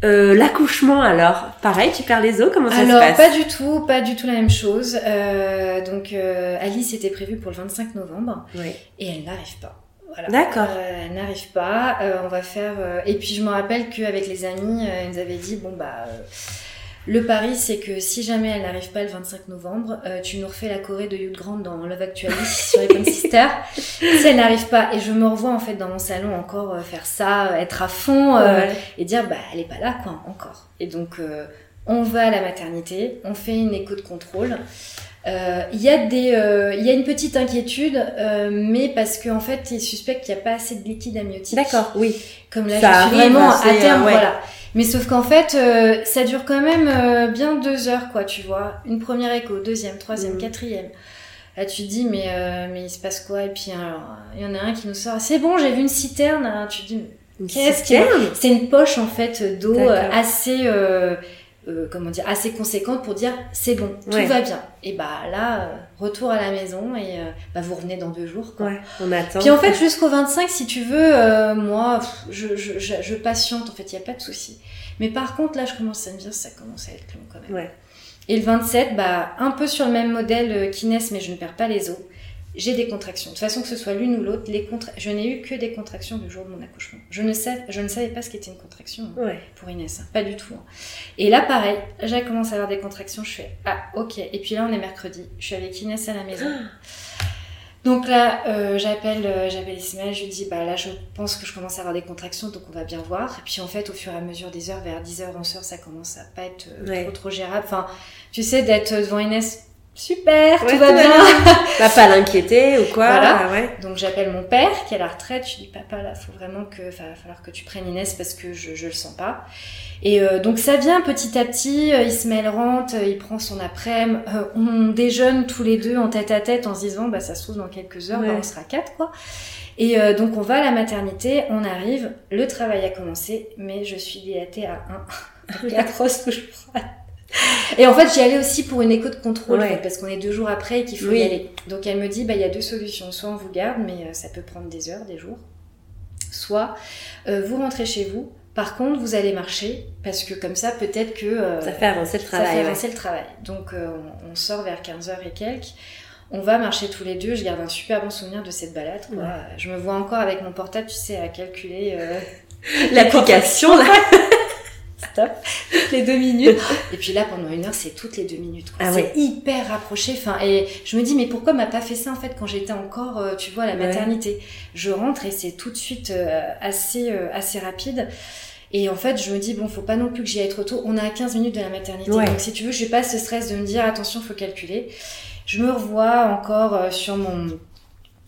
Euh, L'accouchement alors, pareil, tu perds les os, comment ça Alors, se passe pas du tout, pas du tout la même chose. Euh, donc, euh, Alice était prévue pour le 25 novembre Oui. et elle n'arrive pas. Voilà. D'accord. Euh, elle n'arrive pas. Euh, on va faire. euh, Et puis, je me rappelle qu'avec les amis, euh, ils nous avaient dit bon bah. Le pari, c'est que si jamais elle n'arrive pas le 25 novembre, euh, tu nous refais la Corée de Hugh Grant dans Love Actually sur Icon Sister. Si elle n'arrive pas, et je me revois en fait dans mon salon encore euh, faire ça, euh, être à fond, euh, Ouais. et dire bah elle est pas là quoi encore. Et donc on va à la maternité, on fait une écho de contrôle. Il y a des, il y a une petite inquiétude, mais parce qu'en fait ils suspectent qu'il n'y a pas assez de liquide amniotique. D'accord, oui. Comme là, Ça je suis vraiment assez, à terme, ouais. voilà. Mais sauf qu'en fait, euh, ça dure quand même euh, bien deux heures, quoi, tu vois. Une première écho, deuxième, troisième, Mhm. quatrième. Là, tu te dis, mais, euh, mais il se passe quoi? Et puis, alors, il y en a un qui nous sort, c'est bon, j'ai vu une citerne. Alors, tu te dis, Qu'est-ce citerne? C'est une poche en fait d'eau assez euh, comment dire assez conséquente pour dire c'est bon tout Ouais. va bien et bah là euh, retour à la maison et euh, bah vous revenez dans deux jours quoi. Ouais, on attend. Puis en fait jusqu'au 25 si tu veux moi je, je, je, je patiente en fait il y a pas de souci mais par contre là je commence à me dire ça commence à être long quand même Ouais. et le 27 bah un peu sur le même modèle qu'Inès mais je ne perds pas les os j'ai des contractions. De toute façon, que ce soit l'une ou l'autre, les contra... je n'ai eu que des contractions du jour de mon accouchement. Je ne, sais... je ne savais pas ce qu'était une contraction hein, Ouais. pour Inès, hein, pas du tout. hein. Et là, pareil, j'ai commencé à avoir des contractions, je fais Ah, ok. Et puis là, on est mercredi, je suis avec Inès à la maison. Donc là, euh, j'appelle euh, j'appelle Ismaël, je lui dis Bah là, je pense que je commence à avoir des contractions, donc on va bien voir. Et puis en fait, au fur et à mesure des heures, vers 10h, 11h, ça commence à pas être euh, Ouais. trop, trop gérable. Enfin, tu sais, d'être devant Inès, super, Ouais, tout va bien. Va pas l'inquiéter ou quoi. Voilà. Ouais. Donc j'appelle mon père qui est à la retraite. Je dis papa là, faut vraiment que, va falloir que tu prennes Inès parce que je, je le sens pas. Et euh, donc ça vient petit à petit. euh, Ismaël rentre, euh, il prend son après-midi. euh, on déjeune tous les deux en tête à tête en se disant bah ça se trouve dans quelques heures, bah, on sera quatre quoi. Et euh, donc on va à la maternité, on arrive, le travail a commencé, mais je suis dilatée à un, la grosse touche froide. Et en fait, j'y allais aussi pour une écho de contrôle, Ouais. en fait, parce qu'on est deux jours après et qu'il faut Oui. y aller. Donc elle me dit, bah il y a deux solutions. Soit on vous garde, mais euh, ça peut prendre des heures, des jours. Soit euh, vous rentrez chez vous. Par contre, vous allez marcher, parce que comme ça, peut-être que euh, Ça fait avancer le ça travail. fait ouais. avancer le travail. Donc euh, on, on sort vers 15h et quelques. On va marcher tous les deux. Je garde un super bon souvenir de cette balade. Quoi. Ouais. Je me vois encore avec mon portable, tu sais, à calculer. euh, L'application, là. stop, toutes les deux minutes. Et puis là, pendant une heure, c'est toutes les deux minutes. Ah c'est ouais. hyper rapproché. Enfin, et je me dis, mais pourquoi m'a pas fait ça en fait quand j'étais encore, euh, tu vois, à la Ouais. maternité? Je rentre et c'est tout de suite euh, assez, euh, assez rapide. Et en fait, je me dis, bon, faut pas non plus que j'y aille trop tôt. On est à 15 minutes de la maternité. Ouais. Donc, si tu veux, j'ai pas ce stress de me dire, attention, faut calculer. Je me revois encore sur mon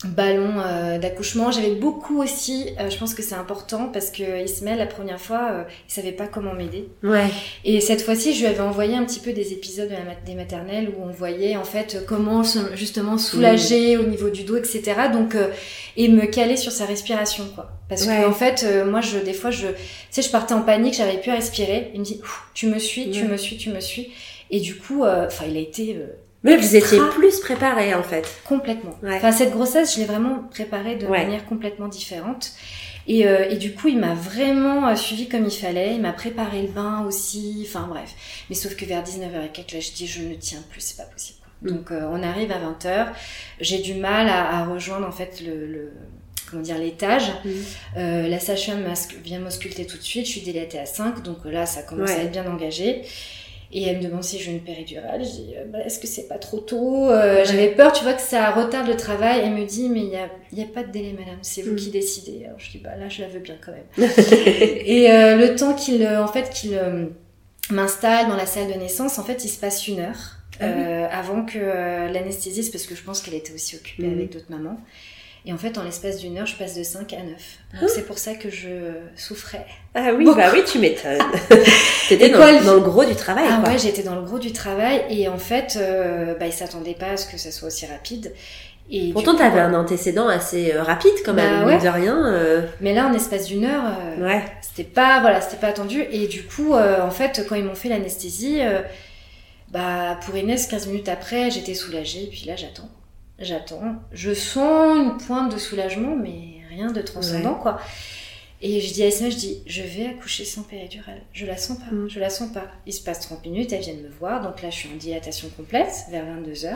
ballon euh, d'accouchement. J'avais beaucoup aussi, euh, je pense que c'est important parce que Ismaël, la première fois, euh, il savait pas comment m'aider. Ouais. Et cette fois-ci, je lui avais envoyé un petit peu des épisodes de la mat- des maternelles où on voyait en fait comment se- justement soulager au niveau du dos, etc. Donc, euh, et me caler sur sa respiration, quoi. Parce Ouais. que en fait, euh, moi, je des fois, je, tu sais, je partais en panique, j'avais plus à respirer. Il me dit, tu me suis, tu Ouais. me suis, tu me suis. Et du coup, euh, enfin, il a été euh, Mais vous étiez plus préparés en fait. Complètement. Ouais. Enfin, cette grossesse, je l'ai vraiment préparée de Ouais. manière complètement différente. Et, euh, et du coup, il m'a vraiment euh, suivi comme il fallait. Il m'a préparé le bain aussi. Enfin, bref. Mais sauf que vers 19h et quelques, là, je dis, je ne tiens plus, c'est pas possible. quoi. Mm. Donc, euh, on arrive à 20h. J'ai du mal à, à rejoindre, en fait, le, le- comment dire, l'étage. Mm. Euh, la sage-femme vient m'ausculter tout de suite. Je suis dilatée à 5. Donc là, ça commence Ouais. à être bien engagé. Et elle me demande si j'ai une péridurale. Je dis, euh, bah, est-ce que c'est pas trop tôt Euh. J'avais peur, tu vois, que ça retarde le travail. Elle me dit, mais il n'y a, y a pas de délai, madame. C'est vous Mm. qui décidez. Alors je dis, bah là, je la veux bien quand même. Et euh, le temps qu'il, en fait, qu'il m'installe dans la salle de naissance, en fait, il se passe une heure. Ah oui. avant que l'anesthésiste, parce que je pense qu'elle était aussi occupée Mhm. avec d'autres mamans. Et en fait, en l'espace d'une heure, je passe de 5 à 9. Ah. Donc c'est pour ça que je souffrais. Ah oui, Beaucoup. bah oui, tu m'étonnes. T'étais Et dans, quoi, dans le gros du travail. Ah quoi. ouais, j'étais dans le gros du travail et en fait, euh, bah, ils s'attendaient pas à ce que ça soit aussi rapide. Et Pourtant, coup, t'avais euh, un antécédent assez euh, rapide quand même, Bah ouais. de rien. euh, Mais là, en espace d'une heure, euh, Ouais. c'était pas, voilà, c'était pas attendu. Et du coup, euh, en fait, quand ils m'ont fait l'anesthésie, bah, pour Inès, 15 minutes après, j'étais soulagée. Puis là, j'attends. J'attends. Je sens une pointe de soulagement, mais rien de transcendant, quoi. Et je dis à Esma, je dis, je vais accoucher sans péridurale. Je la sens pas, Mm. je la sens pas. Il se passe 30 minutes, elles viennent me voir. Donc là, je suis en dilatation complète, vers 22h.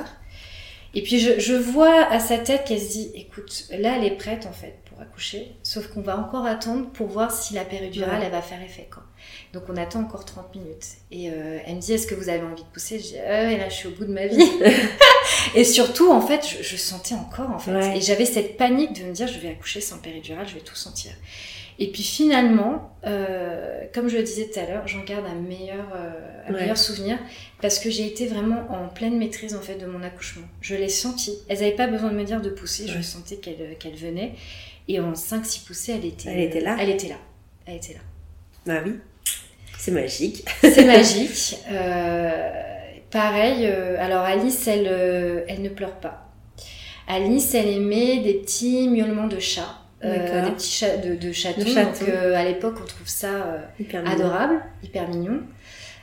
Et puis je, je vois à sa tête qu'elle se dit, écoute, là, elle est prête en fait pour accoucher. Sauf qu'on va encore attendre pour voir si la péridurale, Ouais. elle va faire effet. Quoi. Donc on attend encore 30 minutes. Et euh, elle me dit, est-ce que vous avez envie de pousser? Je dis, euh, et là, je suis au bout de ma vie. et surtout, en fait, je, je sentais encore, en fait. Ouais. Et j'avais cette panique de me dire, je vais accoucher sans péridurale, je vais tout sentir. Et puis finalement, euh, comme je le disais tout à l'heure, j'en garde un meilleur, euh, un Ouais. meilleur souvenir parce que j'ai été vraiment en pleine maîtrise en fait de mon accouchement. Je l'ai senti. Elles n'avaient pas besoin de me dire de pousser, je sentais qu'elle qu'elle venait. Et en 5-6 poussées, elle était, Elle était là Elle était là. Elle était là. Bah oui. C'est magique. C'est magique. Euh, pareil, euh, alors Alice, elle, euh, elle ne pleure pas. Alice, elle aimait des petits miaulements de chat. des petits chats de, de chatons. De chatons. Donc à l'époque, on trouve ça Hyper adorable, hyper mignon.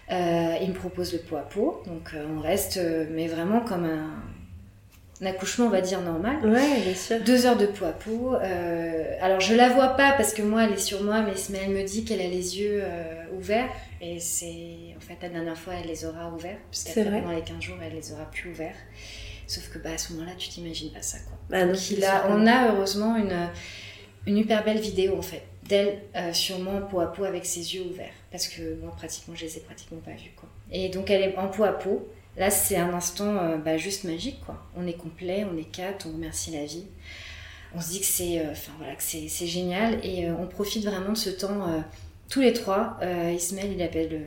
Il me propose le pot à pot, donc on reste, mais vraiment comme un, un accouchement, on va dire normal. Ouais, bien sûr. Deux heures de pot à pot. euh, alors je la vois pas parce que moi elle est sur moi, mais, elle me dit qu'elle a les yeux euh, ouverts. Et c'est en fait la dernière fois elle les aura ouverts, C'est puisqu'après vrai. pendant les 15 jours elle les aura plus ouverts. Sauf que bah, à ce moment-là tu t'imagines pas ça quoi. Bah non, Donc, il a- on a heureusement une, une hyper belle vidéo en fait d'elle euh, sûrement peau à peau avec ses yeux ouverts parce que moi pratiquement je les ai pratiquement pas vus quoi. Et donc elle est en peau à peau. Là c'est un instant euh, bah, juste magique quoi. On est complet, on est quatre, on remercie la vie. On se dit que c'est euh, voilà que c'est c'est génial et euh, on profite vraiment de ce temps tous les trois. Ismaël il appelle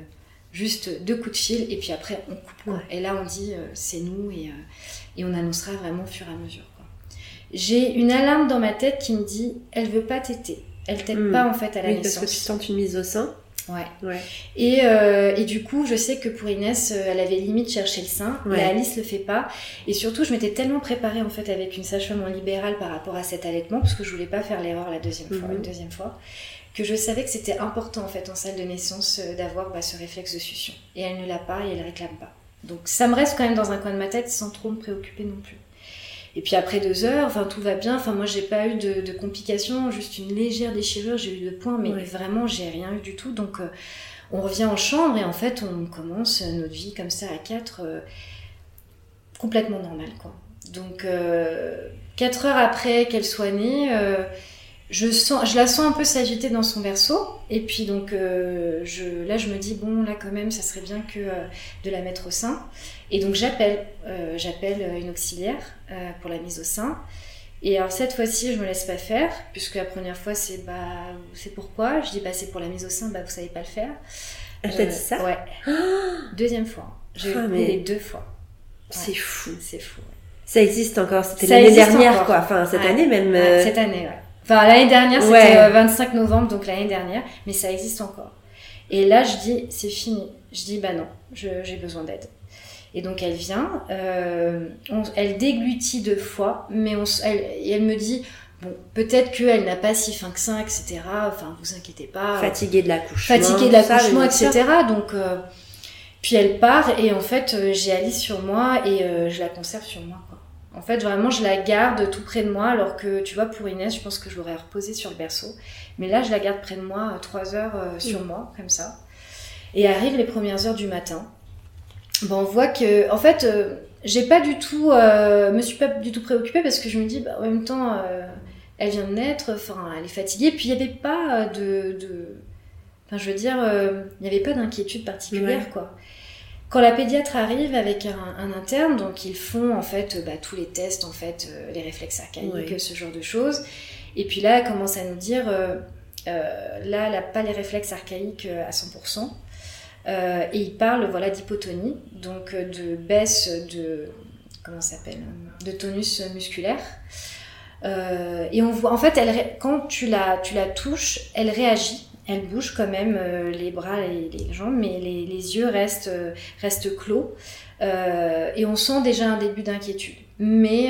juste deux coups de fil et puis après on coupe quoi. Ouais. Et là on dit c'est nous et, et on annoncera vraiment au fur et à mesure. J'ai une alarme dans ma tête qui me dit elle veut pas téter. Elle t'aide Hmm. pas en fait à la Oui, parce que tu naissance. sens une mise au sein. Ouais. Ouais. Et, euh, et du coup, je sais que pour Inès, euh, elle avait limite cherché le sein, Ouais. mais Alice le fait pas. Et surtout, je m'étais tellement préparée en fait avec une sage-femme en libéral par rapport à cet allaitement, parce que je voulais pas faire l'erreur la deuxième fois, une deuxième fois, que je savais que c'était important en fait en salle de naissance euh, d'avoir bah, ce réflexe de succion. Et elle ne l'a pas et elle réclame pas. Donc ça me reste quand même dans un coin de ma tête sans trop me préoccuper non plus. Et puis après deux heures, enfin tout va bien. Enfin moi j'ai pas eu de, de complications, juste une légère déchirure, j'ai eu deux points, mais Ouais. vraiment j'ai rien eu du tout. Donc euh, on revient en chambre et en fait on commence notre vie comme ça à quatre, euh, complètement normale quoi. Donc euh, quatre heures après qu'elle soit née, je, sens, je la sens un peu s'agiter dans son berceau. Et puis donc je, là, je me dis, bon, là quand même, ça serait bien que de la mettre au sein. Et donc j'appelle euh, j'appelle une auxiliaire pour la mise au sein. Et alors cette fois-ci, je me laisse pas faire, puisque la première fois, c'est bah, c'est pourquoi? Je dis, bah, c'est pour la mise au sein, bah, vous savez pas le faire. Elle t'a dit ça? Ouais. Deuxième fois. J'ai Ah, eu mais- les deux fois. C'est fou. C'est fou. ouais. Ça existe encore, c'était l'année dernière, encore. quoi. Enfin, cette Ouais. année même. Euh, Cette année, ouais. Enfin, l'année dernière, c'était Ouais. euh, 25 novembre, donc l'année dernière, mais ça existe encore. Et là, je dis, c'est fini. Je dis, bah non, j'ai besoin d'aide. Et donc, elle vient, euh, on- elle déglutit deux fois, mais on, elle, et elle me dit, bon, peut-être qu'elle n'a pas si faim que ça, etc. Enfin, vous inquiétez pas. Fatiguée de l'accouchement. fatiguée de l'accouchement, etc. Donc, euh, puis elle part et en fait, euh, j'ai Alice sur moi et euh, je la conserve sur moi. Quoi. En fait, vraiment, je la garde tout près de moi, alors que tu vois, pour Inès, je pense que je l'aurais reposée sur le berceau. Mais là, je la garde près de moi, trois heures euh, sur moi, comme ça. Et arrivent les premières heures du matin. Ben, on voit que, en fait, euh, j'ai pas du tout, euh, me suis pas du tout préoccupée parce que je me dis, bah, en même temps, euh, elle vient de naître, enfin, elle est fatiguée. Puis il n'y avait pas euh, de, de, enfin, je veux dire, il n'y avait pas d'inquiétude particulière, Ouais. quoi. Quand la pédiatre arrive avec un, un interne, donc ils font en fait bah, tous les tests, en fait, les réflexes archaïques, Ouais. ce genre de choses. Et puis là, elle commence à nous dire, là, elle n'a pas les réflexes archaïques à 100%. Euh, et il parle voilà, d'hypotonie, donc euh, de baisse de, comment s'appelle, de tonus musculaire. Euh, et on voit, en fait, elle, quand tu la, tu la touches, elle réagit. Elle bouge quand même euh, les bras et les jambes, mais les, les yeux restent, restent clos. Et on sent déjà un début d'inquiétude. Mais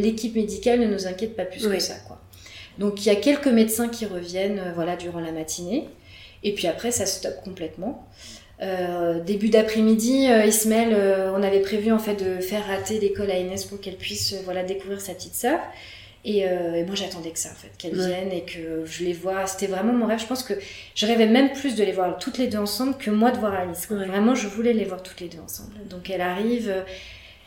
l'équipe médicale ne nous inquiète pas plus Oui. que ça. Quoi. Donc il y a quelques médecins qui reviennent voilà, durant la matinée. Et puis après, ça stoppe complètement. Euh, début d'après-midi, euh, Ismaël, euh, on avait prévu en fait de faire rater l'école à Inès pour qu'elle puisse euh, voilà découvrir sa petite sœur. Et, et moi j'attendais que ça en fait, qu'elles Ouais. viennent et que je les vois. C'était vraiment mon rêve. Je pense que je rêvais même plus de les voir toutes les deux ensemble que moi de voir Alice. Ouais. Vraiment, je voulais les voir toutes les deux ensemble. Donc elle arrive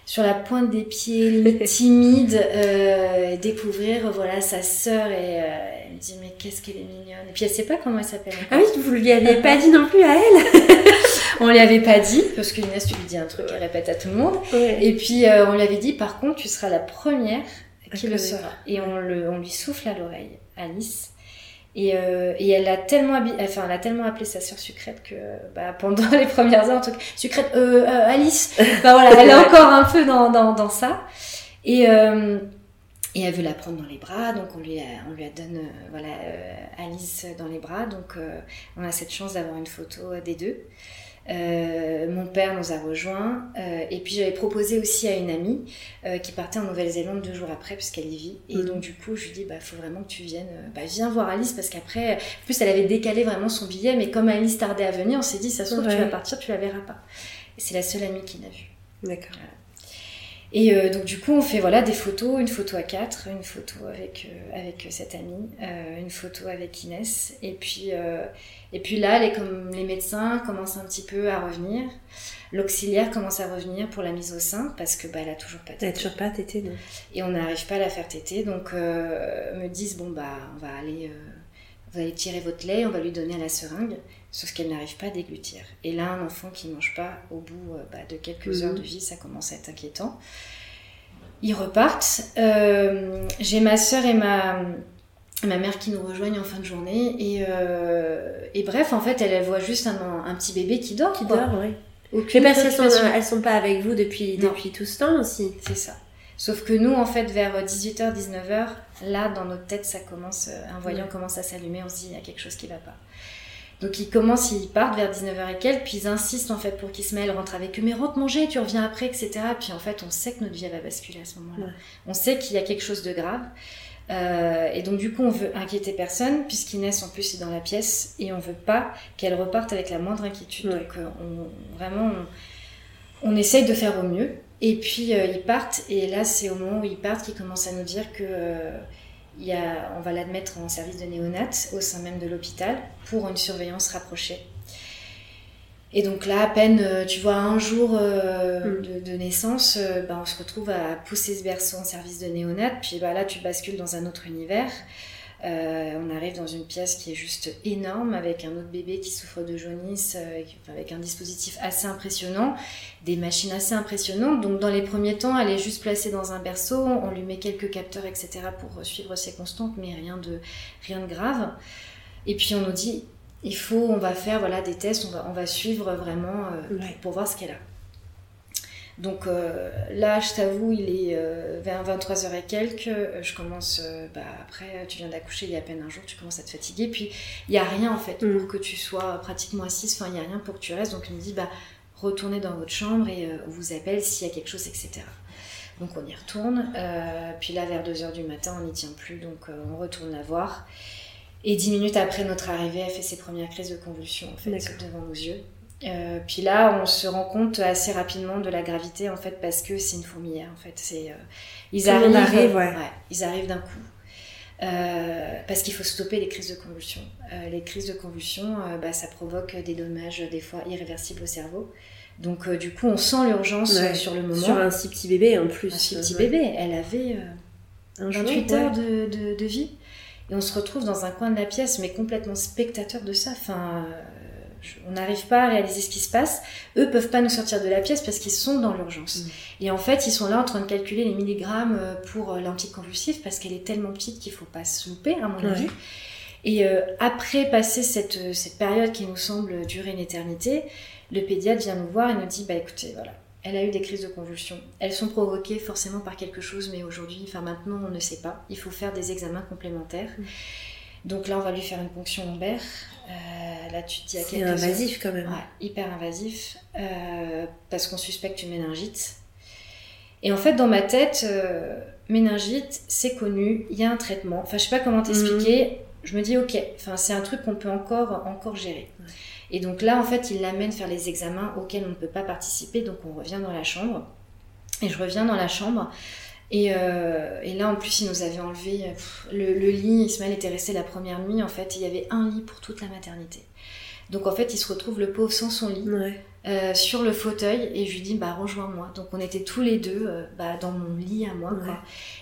sur la pointe des pieds, timide, euh, découvrir voilà sa sœur et euh, elle me dit mais qu'est-ce qu'elle est mignonne. Et puis elle sait pas comment elle s'appelle. Ah oui, vous lui aviez pas dit non plus à elle? On lui avait pas dit parce que Inès tu lui dis un truc, elle répète à tout le monde. Ouais. Et puis euh, on lui avait dit par contre tu seras la première qui le sera. Et on, le, on lui souffle à l'oreille, Alice. Et, euh, et elle a tellement enfin elle a tellement appelé sa sœur Sucrète que bah, pendant les premières heures Sucrète euh, euh, Alice. Bah voilà elle est encore un peu dans, dans, dans ça. Et et elle veut la prendre dans les bras donc on lui a, on lui donne voilà Alice dans les bras. Donc on a cette chance d'avoir une photo des deux Euh, mon père nous a rejoints euh, et puis j'avais proposé aussi à une amie euh, qui partait en Nouvelle-Zélande deux jours après puisqu'elle y vit et Mhm. donc du coup je lui dis bah faut vraiment que tu viennes bah viens voir Alice parce qu'après en plus elle avait décalé vraiment son billet mais comme Alice tardait à venir on s'est dit ça se trouve tu Ouais. vas partir tu la verras pas et c'est la seule amie qui l'a vue D'accord. Et euh, donc du coup, on fait voilà des photos, une photo à quatre, une photo avec euh, avec cette amie, euh, une photo avec Inès, et puis euh, et puis là, les comme les médecins commencent un petit peu à revenir, l'auxiliaire commence à revenir pour la mise au sein parce que bah elle a toujours pas tété. toujours pas tété, non et on n'arrive pas à la faire téter, donc euh, me disent bon bah on va aller euh, vous allez tirer votre lait, on va lui donner à la seringue, sauf qu'elle n'arrive pas à déglutir. Et là, un enfant qui mange pas au bout euh, bah, de quelques Mhm. heures de vie, ça commence à être inquiétant. Ils repartent. Euh, J'ai ma soeur et ma, ma mère qui nous rejoignent en fin de journée. Et, euh, et bref, en fait, elle, elle voit juste un, un petit bébé qui dort. Qui quoi. dort, oui. Aucune Mais parce qu'elles sont, elles sont pas avec vous depuis, Non. depuis tout ce temps aussi. C'est ça. Sauf que nous, en fait, vers 18h, 19h, là, dans notre tête, ça commence, un voyant commence à s'allumer, on se dit, il y a quelque chose qui va pas. Donc ils commencent, ils partent vers 19h et quelques, puis ils insistent en fait pour qu'Ismaël rentre avec eux, mais rentre manger, tu reviens après, etc. Puis en fait, on sait que notre vie elle va basculer à ce moment-là. Ouais. On sait qu'il y a quelque chose de grave. Euh, et donc du coup, on veut inquiéter personne, puisqu'Inès en plus est dans la pièce, et on veut pas qu'elle reparte avec la moindre inquiétude. Ouais. Donc euh, on, vraiment, on, on essaye de faire au mieux. Et puis euh, ils partent, et là c'est au moment où ils partent qu'ils commencent à nous dire que euh, il y a, on va l'admettre en service de néonat au sein même de l'hôpital pour une surveillance rapprochée. Et donc là, à peine, euh, tu vois, un jour euh, Mm. de, de naissance, euh, bah, on se retrouve à pousser ce berceau en service de néonat, puis bah, là, tu bascules dans un autre univers. On arrive dans une pièce qui est juste énorme avec un autre bébé qui souffre de jaunisse, avec, un dispositif assez impressionnant, des machines assez impressionnantes. Donc dans les premiers temps, elle est juste placée dans un berceau, on lui met quelques capteurs, etc. pour suivre ses constantes, mais rien de, rien de grave. Et puis on nous dit, il faut, on va faire voilà, des tests, on va, on va suivre vraiment pour voir ce qu'elle a. Donc euh, là, je t'avoue, il est euh, vers 23h et quelques. Euh, je commence, bah, après, tu viens d'accoucher il y a à peine un jour, tu commences à te fatiguer. Puis il n'y a rien en fait pour mm. que tu sois pratiquement assise. Enfin, il n'y a rien pour que tu restes. Donc il me dit, bah, retournez dans votre chambre et on vous appelle s'il y a quelque chose, etc. Donc on y retourne. puis là, vers 2h du matin, on n'y tient plus. Donc on retourne la voir. Et dix minutes après notre arrivée, elle fait ses premières crises de convulsions en fait, devant nos yeux. Euh, puis là, on se rend compte assez rapidement de la gravité en fait parce que c'est une fourmilière en fait. C'est euh, ils, arrivent, ouais. ils arrivent d'un coup. Euh, parce qu'il faut stopper les crises de convulsion. les crises de convulsion, bah, ça provoque des dommages des fois irréversibles au cerveau. Donc du coup, on sent l'urgence sur le moment. Sur un si petit bébé en plus. Un si petit bébé, elle avait 28 heures de, de, de, vie. Et on se retrouve dans un coin de la pièce, mais complètement spectateur de ça. Enfin, on n'arrive pas à réaliser ce qui se passe. Eux peuvent pas nous sortir de la pièce parce qu'ils sont dans l'urgence. Mm. Et en fait, ils sont là en train de calculer les milligrammes euh, pour euh, l'anticonvulsif parce qu'elle est tellement petite qu'il faut pas se louper, à mon avis. Et euh, après passer cette, cette période qui nous semble durer une éternité, le pédiatre vient nous voir et nous dit, bah écoutez, voilà, elle a eu des crises de convulsions. Elles sont provoquées forcément par quelque chose, mais aujourd'hui, enfin maintenant, on ne sait pas. Il faut faire des examens complémentaires. Mm. Donc là, on va lui faire une ponction lombaire. Euh, là, tu te dis à C'est invasif quand même. Ouais, hyper invasif. Euh, parce qu'on suspecte une méningite. Et en fait, dans ma tête, euh, méningite, c'est connu, il y a un traitement. Enfin, je sais pas comment t'expliquer. Mhm. Je me dis, ok, enfin, c'est un truc qu'on peut encore, encore gérer. Et donc là, en fait, il l'amène faire les examens auxquels on ne peut pas participer. Donc on revient dans la chambre. Et je reviens dans la chambre. Euh, et, là, en plus, il nous avait enlevé le, lit. Ismaël était resté la première nuit, en fait. il y avait un lit pour toute la maternité. Donc, en fait, il se retrouve le pauvre sans son lit, euh, sur le fauteuil. Et je lui dis, bah, rejoins-moi. Donc, on était tous les deux euh, bah, dans mon lit à moi.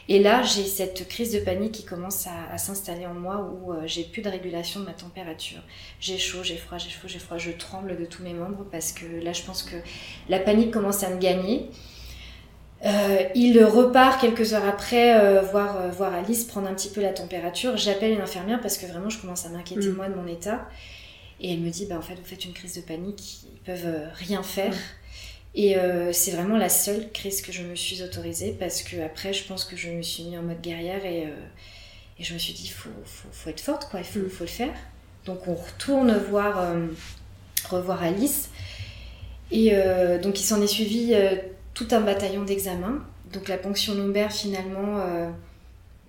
Et là, j'ai cette crise de panique qui commence à, s'installer en moi où j'ai plus de régulation de ma température. J'ai chaud, j'ai froid, j'ai chaud, j'ai froid. Je tremble de tous mes membres parce que là, je pense que la panique commence à me gagner. Euh, il repart quelques heures après euh, voir, euh, voir Alice prendre un petit peu la température. J'appelle une infirmière parce que vraiment je commence à m'inquiéter mm. moi de mon état. Et elle me dit, bah, en fait, vous faites une crise de panique, ils peuvent rien faire. Mm. Et c'est vraiment la seule crise que je me suis autorisée parce que après, je pense que je me suis mis en mode guerrière et, et je me suis dit, il faut, faut, faut, être forte, quoi, il faut, mm. faut, le faire. Donc on retourne voir, revoir Alice. Et donc il s'en est suivi tout un bataillon d'examens. Donc la ponction lombaire finalement euh,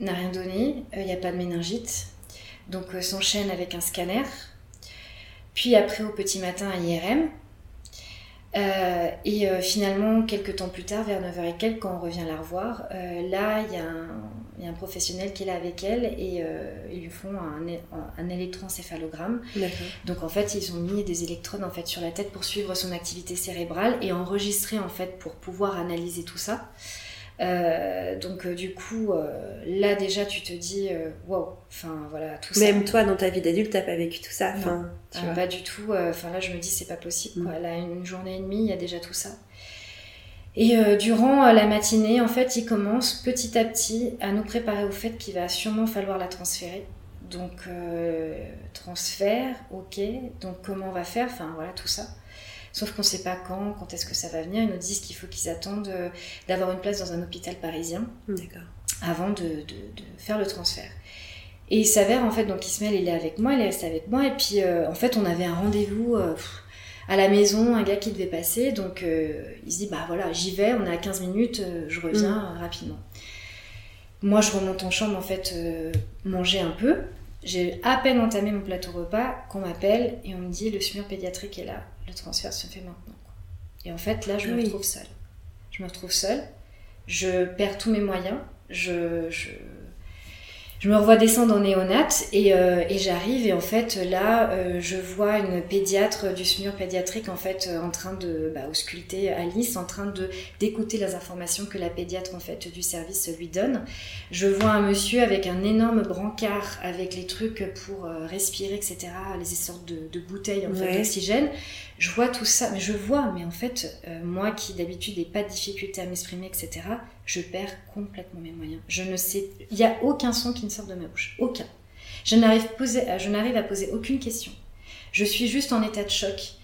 n'a rien donné, il euh, n'y a pas de méningite. Donc euh, s'enchaîne avec un scanner. Puis après au petit matin un IRM. Et finalement, quelques temps plus tard, vers 9h et quelques, quand on revient la revoir, là, il y, a un professionnel qui est là avec elle et ils lui font un, un électroencéphalogramme. Donc en fait, ils ont mis des électrodes en fait sur la tête pour suivre son activité cérébrale et enregistrer en fait pour pouvoir analyser tout ça. Euh, donc euh, du coup, euh, là déjà tu te dis, wow, enfin voilà, tout ça. Même toi dans ta vie d'adulte, t'as pas vécu tout ça enfin, tu pas du tout. Enfin là je me dis c'est pas possible. Quoi. Mm. Là une journée et demie, il y a déjà tout ça. Et durant la matinée, en fait, il commence petit à petit à nous préparer au fait qu'il va sûrement falloir la transférer. Donc transfert, ok. Donc comment on va faire Enfin voilà tout ça. Sauf qu'on ne sait pas quand, quand est-ce que ça va venir. Ils nous disent qu'il faut qu'ils attendent euh, d'avoir une place dans un hôpital parisien avant de, faire le transfert. Et il s'avère, en fait, donc Ismaël, il est avec moi, il est resté avec moi. Et puis, euh, en fait, on avait un rendez-vous euh, à la maison, un gars qui devait passer. Donc, il se dit, bah voilà, j'y vais, on est à 15 minutes, je reviens mm. rapidement. Moi, je remonte en chambre, en fait, manger un peu. J'ai à peine entamé mon plateau repas qu'on m'appelle et on me dit, le SMUR pédiatrique est là le transfert se fait maintenant. Et en fait, là, je me retrouve seule. Je me retrouve seule. Je perds tous mes moyens. Je, Je me revois descendre en néonat et, euh, et j'arrive et en fait là euh, je vois une pédiatre du SMUR pédiatrique en fait euh, en train de bah, ausculter Alice, en train de d'écouter les informations que la pédiatre en fait du service lui donne. Je vois un monsieur avec un énorme brancard avec les trucs pour respirer etc. Les sortes de, de bouteilles en fait d'oxygène. Je vois tout ça, mais je vois, mais en fait moi qui d'habitude n'ai pas de difficulté à m'exprimer etc je perds complètement mes moyens. Je ne sais, il n'y a aucun son qui ne sort de ma bouche, aucun. Je n'arrive, je n'arrive à poser aucune question. Je suis juste en état de choc.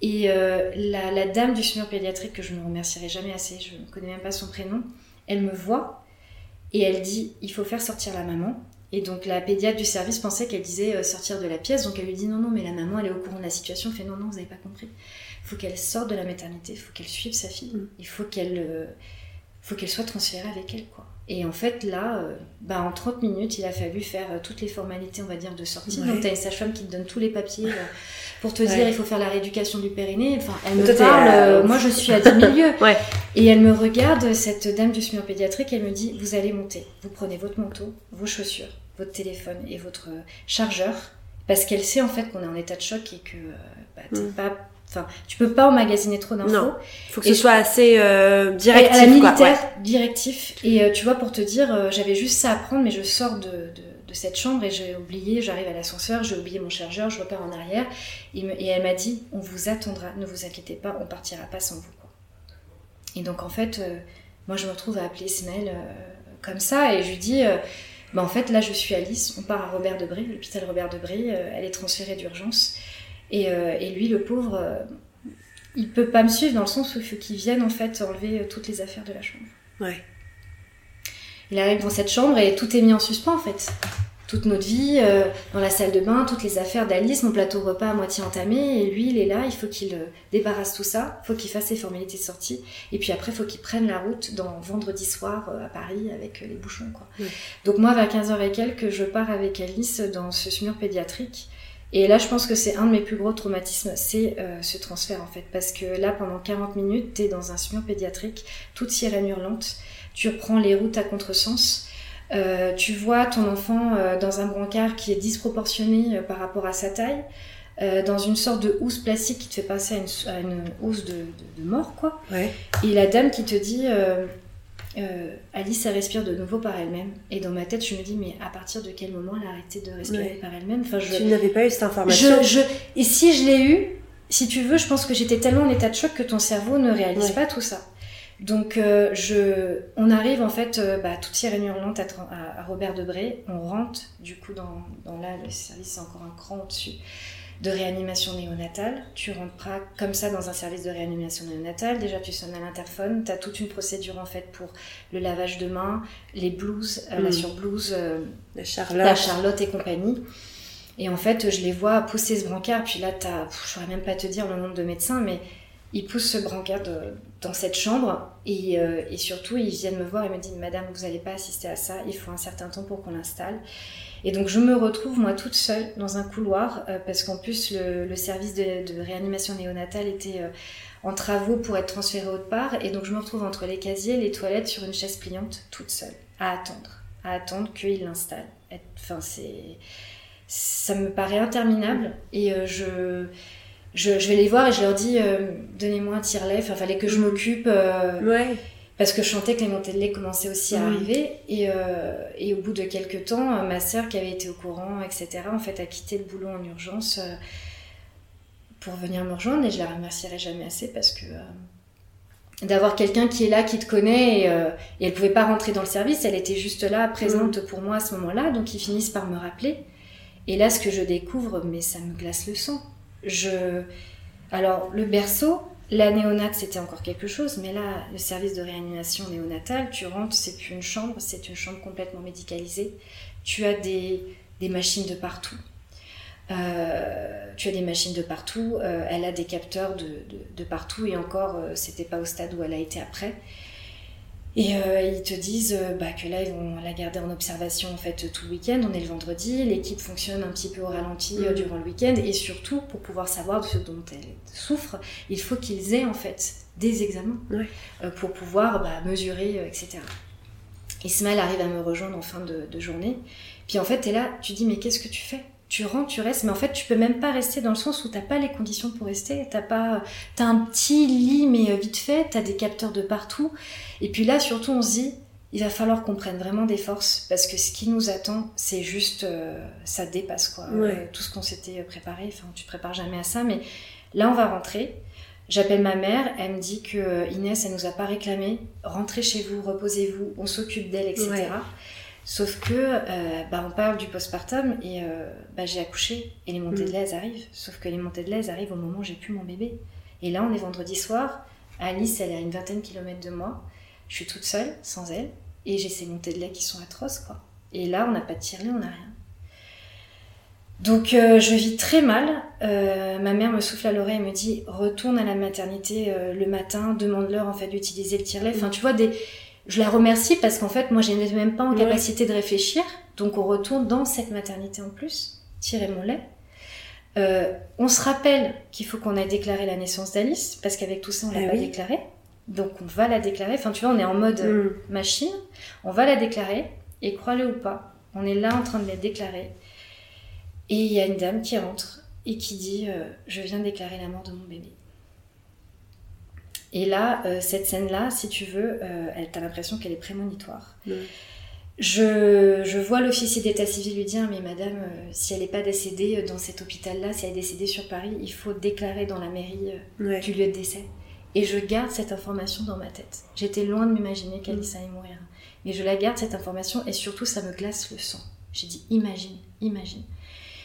Et euh, la, dame du SMUR pédiatrique, que je ne remercierai jamais assez, je ne connais même pas son prénom, elle me voit et elle dit il faut faire sortir la maman. Et donc la pédiatre du service pensait qu'elle disait euh, sortir de la pièce, donc elle lui dit non, non, mais la maman elle est au courant de la situation, elle fait non, non, vous n'avez pas compris. Il faut qu'elle sorte de la maternité, il faut qu'elle suive sa fille, mm. il faut qu'elle. Euh, faut qu'elle soit transférée avec elle, quoi. Et en fait, là, euh, bah, en 30 minutes, il a fallu faire euh, toutes les formalités, on va dire, de sortie. Donc, tu as une sage-femme qui te donne tous les papiers euh, pour te dire il faut faire la rééducation du périnée. Enfin, elle me parle, moi je suis à 10 milieux. Et elle me regarde, cette dame du SMUR pédiatrique, elle me dit vous allez monter, vous prenez votre manteau, vos chaussures, votre téléphone et votre chargeur. Parce qu'elle sait en fait qu'on est en état de choc et que bah, t'es mm. pas Enfin, tu peux pas emmagasiner trop d'infos. Non, faut que ce soit assez euh, directif. À la militaire, directif. Et euh, tu vois, pour te dire, euh, j'avais juste ça à prendre, mais je sors de, de, de cette chambre et j'ai oublié, j'arrive à l'ascenseur, j'ai oublié mon chargeur, je repars en arrière. Et, et, elle m'a dit, on vous attendra, ne vous inquiétez pas, on partira pas sans vous. Quoi. Et donc en fait, euh, moi je me retrouve à appeler Ismaël comme ça et je lui dis... Bah en fait, là, je suis Alice, on part à Robert Debray, l'hôpital Robert Debray, elle est transférée d'urgence. Euh, et, lui, le pauvre, euh, il peut pas me suivre dans le sens où il faut qu'il vienne en fait enlever euh, toutes les affaires de la chambre. Ouais. Il arrive dans cette chambre et tout est mis en suspens en fait. Toute notre vie, dans la salle de bain, toutes les affaires d'Alice, mon plateau repas à moitié entamé, et lui il est là, il faut qu'il débarrasse tout ça, il faut qu'il fasse ses formalités de sortie, et puis après il faut qu'il prenne la route dans vendredi soir à Paris avec les bouchons. Quoi. Donc moi vers 15h et quelques, je pars avec Alice dans ce mur pédiatrique et là, je pense que c'est un de mes plus gros traumatismes, c'est euh, ce transfert en fait. Parce que là, pendant 40 minutes, tu es dans un SMUR pédiatrique, toute sirène hurlante, tu reprends les routes à contresens, euh, tu vois ton enfant euh, dans un brancard qui est disproportionné par rapport à sa taille, dans une sorte de housse plastique qui te fait passer à une, à housse de, de, mort, quoi. Ouais. Et la dame qui te dit euh, Alice, elle respire de nouveau par elle-même. Et dans ma tête, je me dis, mais à partir de quel moment elle a arrêté de respirer par elle-même enfin, je, Tu n'avais pas eu cette information je, Et si je l'ai eu, si tu veux, je pense que j'étais tellement en état de choc que ton cerveau ne réalise pas tout ça. Donc, euh, je, on arrive en fait, euh, bah, toute sirène hurlante à, à, Robert Debré. On rentre, du coup, dans, dans là, le service est encore un cran au-dessus de réanimation néonatale. Tu rentres pas comme ça dans un service de réanimation néonatale. Déjà, tu sonnes à l'interphone. Tu as toute une procédure en fait pour le lavage de mains, les blouses, euh, la mm. surblouse, euh, la, Charlotte. la Charlotte et compagnie. Et en fait, je les vois pousser ce brancard. Puis là, as, je saurais même pas te dire le nombre de médecins, mais ils poussent ce brancard dans cette chambre. Et, euh, et, surtout, ils viennent me voir et me disent Madame, vous n'allez pas assister à ça. Il faut un certain temps pour qu'on l'installe. Et donc je me retrouve moi toute seule dans un couloir euh, parce qu'en plus le, service de, réanimation néonatale était euh, en travaux pour être transféré autre part et donc je me retrouve entre les casiers, les toilettes sur une chaise pliante toute seule à attendre, à attendre qu'il l'installe. Enfin c'est ça me paraît interminable et euh, je, je, vais les voir et je leur dis donnez-moi un tire-lait, enfin fallait que je m'occupe. ouais parce que je sentais que les montées de lait commençaient aussi à arriver. Et, euh, et, au bout de quelques temps, euh, ma sœur, qui avait été au courant, etc., en fait, a quitté le boulot en urgence euh, pour venir me rejoindre. Et je la remercierai jamais assez parce que d'avoir quelqu'un qui est là, qui te connaît, et, et, elle pouvait pas rentrer dans le service, elle était juste là, présente mm. pour moi à ce moment-là. Donc ils finissent par me rappeler. Et là, ce que je découvre, mais ça me glace le sang. Je... Alors, le berceau, la néonate, c'était encore quelque chose, mais là, le service de réanimation néonatale, tu rentres, c'est plus une chambre, c'est une chambre complètement médicalisée. Tu as des, machines de partout. Euh, tu as des machines de partout, euh, elle a des capteurs de, partout, et encore, euh, c'était pas au stade où elle a été après. Et euh, ils te disent euh, bah, que là, ils vont la garder en observation en fait tout le week-end. On est le vendredi, l'équipe fonctionne un petit peu au ralenti euh, mm. durant le week-end. Et surtout, pour pouvoir savoir de ce dont elle souffre, il faut qu'ils aient en fait des examens pour pouvoir bah, mesurer, etc. Ismaël arrive à me rejoindre en fin de, de journée. Puis en fait, tu es là, tu dis, mais qu'est-ce que tu fais? Tu rentres, tu restes, mais en fait, tu peux même pas rester dans le sens où t'as pas les conditions pour rester. T'as pas, t'as un petit lit, mais vite fait, t'as des capteurs de partout. Et puis là, surtout, on se dit, il va falloir qu'on prenne vraiment des forces parce que ce qui nous attend, c'est juste, euh, ça dépasse quoi. Euh, tout ce qu'on s'était préparé. Enfin, tu te prépares jamais à ça, mais là, on va rentrer. J'appelle ma mère, elle me dit que euh, Inès, elle nous a pas réclamé. Rentrez chez vous, reposez-vous, on s'occupe d'elle, etc. Sauf que, euh, bah, on parle du postpartum et euh, bah, j'ai accouché et les montées de mm. lait elles arrivent. Sauf que les montées de lait elles arrivent au moment où j'ai plus mon bébé. Et là, on est vendredi soir. Alice, elle est à une vingtaine de kilomètres de moi. Je suis toute seule, sans elle. Et j'ai ces montées de lait qui sont atroces, quoi. Et là, on n'a pas de tire-lait, on n'a rien. Donc, euh, je vis très mal. ma mère me souffle à l'oreille et me dit retourne à la maternité le matin, demande-leur en fait d'utiliser le tire-lait. Enfin, tu vois, des, je la remercie parce qu'en fait, moi, je n'étais même pas en capacité de réfléchir. Donc, on retourne dans cette maternité en plus, tirer mon lait. Euh, on se rappelle qu'il faut qu'on ait déclaré la naissance d'Alice, parce qu'avec tout ça, on l'a ah pas déclaré. Donc, on va la déclarer. Enfin, tu vois, on est en mode mm. machine. On va la déclarer. Et crois-le ou pas, on est là en train de la déclarer. Et il y a une dame qui rentre et qui dit euh, Je viens déclarer la mort de mon bébé. Et là, euh, cette scène-là, si tu veux, euh, t'as l'impression qu'elle est prémonitoire. Je, je, vois l'officier d'état civil lui dire Mais madame, euh, si elle n'est pas décédée dans cet hôpital-là, si elle est décédée sur Paris, il faut déclarer dans la mairie du lieu de décès. Et je garde cette information dans ma tête. J'étais loin de m'imaginer qu'Alice allait mourir. Mais je la garde, cette information, et surtout, ça me glace le sang. J'ai dit Imagine, imagine.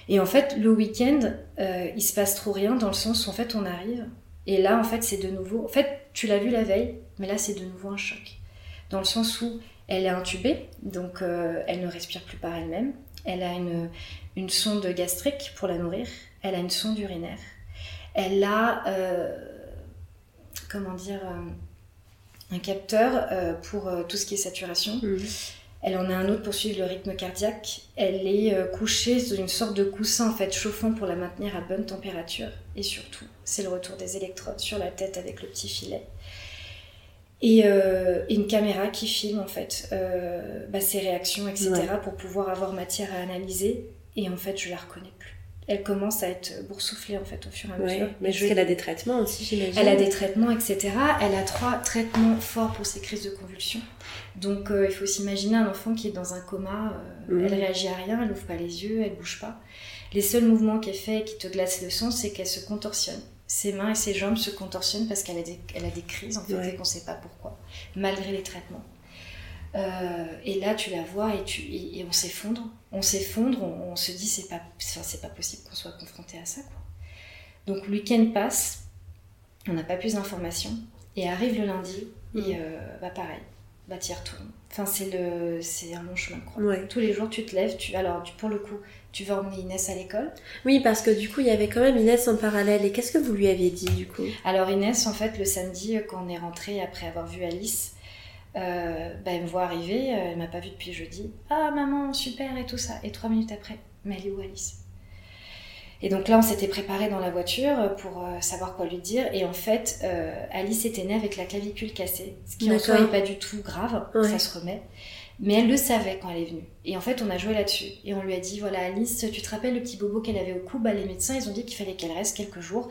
Et en fait, le week-end, il se passe trop rien dans le sens où en fait, on arrive et là, en fait, c'est de nouveau. En fait, tu l'as vu la veille, mais là, c'est de nouveau un choc. Dans le sens où elle est intubée, donc euh, elle ne respire plus par elle-même. Elle a une, une, sonde gastrique pour la nourrir. Elle a une sonde urinaire. Elle a, euh, comment dire, euh, un capteur pour tout ce qui est saturation. Mmh. Elle en a un autre pour suivre le rythme cardiaque. Elle est couchée sur une sorte de coussin en fait chauffant pour la maintenir à bonne température. Et surtout, c'est le retour des électrodes sur la tête avec le petit filet. Et, euh, une caméra qui filme en fait euh, bah, ses réactions, etc. pour pouvoir avoir matière à analyser. Et en fait, je la reconnais plus elle commence à être boursouflée en fait au fur et à mesure. mais je... qu'elle a des traitements aussi, j'imagine. Elle a des traitements, etc. Elle a trois traitements forts pour ses crises de convulsions. Donc euh, il faut s'imaginer un enfant qui est dans un coma, mhm. elle réagit à rien, elle n'ouvre pas les yeux, elle bouge pas. Les seuls mouvements qu'elle fait qui te glacent le sang, c'est qu'elle se contorsionne. Ses mains et ses jambes se contorsionnent parce qu'elle a, des, a des crises en fait et qu'on ne sait pas pourquoi, malgré les traitements. Euh, et là, tu la vois et, tu, et, on s'effondre. On s'effondre, on, se dit c'est pas, c'est pas possible qu'on soit confronté à ça. Quoi. Donc le week-end passe, on n'a pas plus d'informations. Et arrive le lundi, et mm. euh, bah pareil, bah t'y retournes. Enfin, c'est, le, c'est un long chemin. Quoi. Tous les jours, tu te lèves. Tu, alors, pour le coup, tu vas emmener Inès à l'école. Oui, parce que du coup, il y avait quand même Inès en parallèle. Et qu'est-ce que vous lui aviez dit du coup? Alors, Inès, en fait, le samedi, quand on est rentré après avoir vu Alice, euh, bah, elle me voit arriver, euh, elle m'a pas vue depuis jeudi. Ah maman, super et tout ça. Et trois minutes après, mais elle est où Alice? Et donc là, on s'était préparé dans la voiture pour euh, savoir quoi lui dire. Et en fait, Alice était née avec la clavicule cassée, ce qui en soi n'est pas du tout grave, ça se remet. Mais elle le savait quand elle est venue. Et en fait, on a joué là-dessus. Et on lui a dit, voilà Alice, tu te rappelles le petit bobo qu'elle avait au cou? Bah, Les médecins, ils ont dit qu'il fallait qu'elle reste quelques jours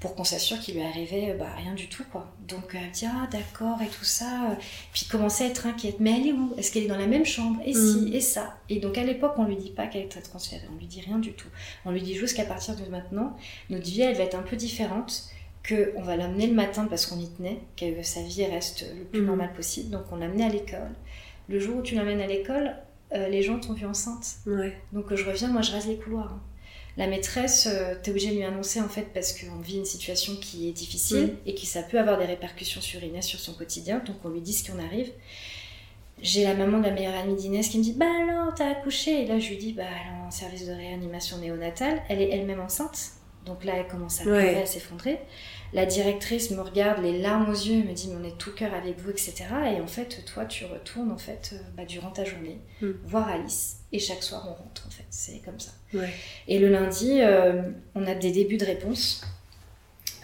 pour qu'on s'assure qu'il lui arrivait bah, rien du tout quoi. Donc elle dit ah d'accord et tout ça, puis commençait à être inquiète. Mais elle est où? Est-ce qu'elle est dans la même chambre? Et si mm. et ça. Et donc à l'époque on lui dit pas qu'elle est transférée, on lui dit rien du tout. On lui dit juste qu'à partir de maintenant notre vie elle va être un peu différente, que on va l'amener le matin parce qu'on y tenait, que sa vie reste le plus mm. normale possible. Donc on l'amenait à l'école. Le jour où tu l'amènes à l'école, euh, les gens t'ont vu enceinte. Donc je reviens, moi je rase les couloirs. Hein la maîtresse, euh, tu es obligé de lui annoncer en fait parce qu'on vit une situation qui est difficile et qui ça peut avoir des répercussions sur Inès, sur son quotidien. Donc on lui dit ce qu'on arrive. J'ai la maman de la meilleure amie d'Inès qui me dit Bah alors, t'as accouché? Et là, je lui dis Bah, est en service de réanimation néonatale. Elle est elle-même enceinte. Donc là, elle commence à pleurer, à s'effondrer. La directrice me regarde, les larmes aux yeux, me dit, mais on est tout cœur avec vous, etc. Et en fait, toi, tu retournes, en fait, euh, bah, durant ta journée, hmm. voir Alice. Et chaque soir, on rentre, en fait. C'est comme ça. Et le lundi, euh, on a des débuts de réponse.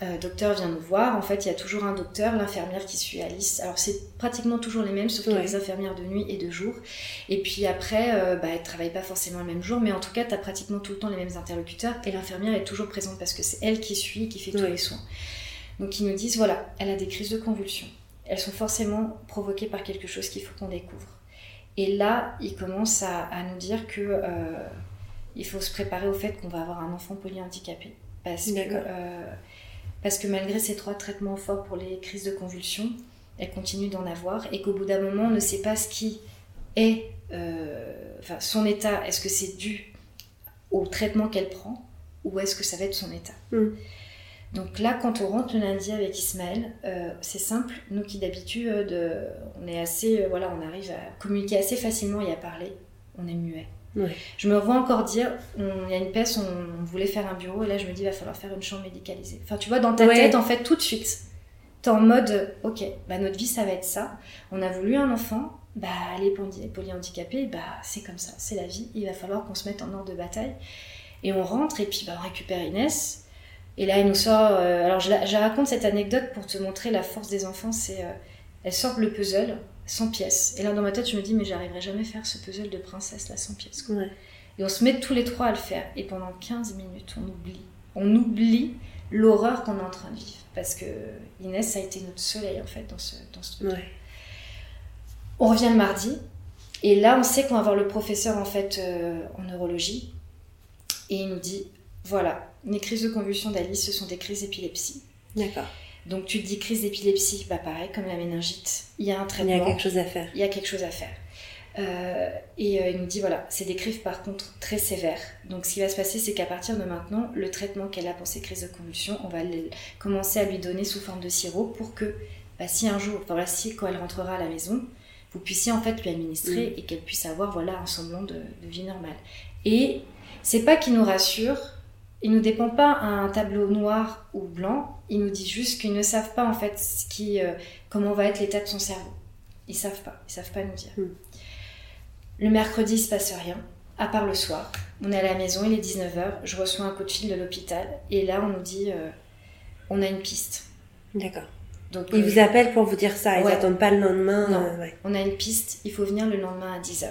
Euh, docteur vient nous voir. En fait, il y a toujours un docteur, l'infirmière qui suit Alice. Alors, c'est pratiquement toujours les mêmes, sauf qu'il y a des infirmières de nuit et de jour. Et puis après, euh, bah, elles ne travaillent pas forcément le même jour, mais en tout cas, tu as pratiquement tout le temps les mêmes interlocuteurs. Et l'infirmière est toujours présente parce que c'est elle qui suit, qui fait tous les soins. Donc, ils nous disent voilà, elle a des crises de convulsions. Elles sont forcément provoquées par quelque chose qu'il faut qu'on découvre. Et là, ils commencent à, à nous dire que euh, il faut se préparer au fait qu'on va avoir un enfant polyhandicapé. Parce que, parce que malgré ces trois traitements forts pour les crises de convulsions, elle continue d'en avoir et qu'au bout d'un moment, on ne sait pas ce qui est euh, enfin, son état. Est-ce que c'est dû au traitement qu'elle prend ou est-ce que ça va être son état? Mm. Donc là, quand on rentre le lundi avec Ismaël, euh, c'est simple. Nous qui d'habitude, euh, on est assez, voilà, on arrive à communiquer assez facilement et à parler. On est muet. Je me revois encore dire, il y a une pièce, on, on voulait faire un bureau, et là je me dis, il va falloir faire une chambre médicalisée. Enfin, tu vois, dans ta Ouais. tête, en fait, tout de suite, t'es en mode, ok, bah notre vie, ça va être ça. On a voulu un enfant, bah elle est poly- polyhandicapée, bah c'est comme ça, c'est la vie. Il va falloir qu'on se mette en ordre de bataille. Et on rentre, et puis bah, on récupère Inès. Et là, elle nous sort. euh, alors, je, la- je raconte cette anecdote pour te montrer la force des enfants. C'est, euh, elle sort le puzzle sans pièces. Et là, dans ma tête, je me dis, mais j'arriverai jamais à faire ce puzzle de princesse là sans pièces. Ouais. Et on se met tous les trois à le faire. Et pendant 15 minutes, on oublie. On oublie l'horreur qu'on est en train de vivre. Parce que Inès, ça a été notre soleil, en fait, dans ce, dans ce truc. Ouais. On revient le mardi. Et là, on sait qu'on va voir le professeur, en fait, euh, en neurologie. Et il nous dit, voilà, les crises de convulsion d'Alice, ce sont des crises d'épilepsie. D'accord. Donc tu te dis crise d'épilepsie, bah pareil, comme la méningite, il y a un Il y traitement a quelque chose à faire. il y a quelque chose à faire. Euh, et euh, il nous dit voilà, c'est des crises par contre très sévères. Donc ce qui va se passer, c'est qu'à partir de maintenant, le traitement qu'elle a pour ces crises de convulsion, on va commencer à lui donner sous forme de sirop pour que bah, si un jour, enfin, voilà, si quand elle rentrera à la maison, vous puissiez en fait lui administrer et qu'elle puisse avoir voilà un semblant de, de vie normale. Et c'est pas qu'il nous rassure, il nous dépend pas à un tableau noir ou blanc, il nous dit juste qu'ils ne savent pas en fait ce qui, euh, comment va être l'état de son cerveau. Ils savent pas, ils savent pas nous dire. Mm. Le mercredi, il se passe rien, à part le soir. On est à la maison, il est 19h, je reçois un coup de fil de l'hôpital, et là on nous dit euh, on a une piste. D'accord. Donc Ils euh, vous appellent pour vous dire ça. Ils Ouais. attendent pas le lendemain. Non. euh, ouais. on a une piste, il faut venir le lendemain à 10h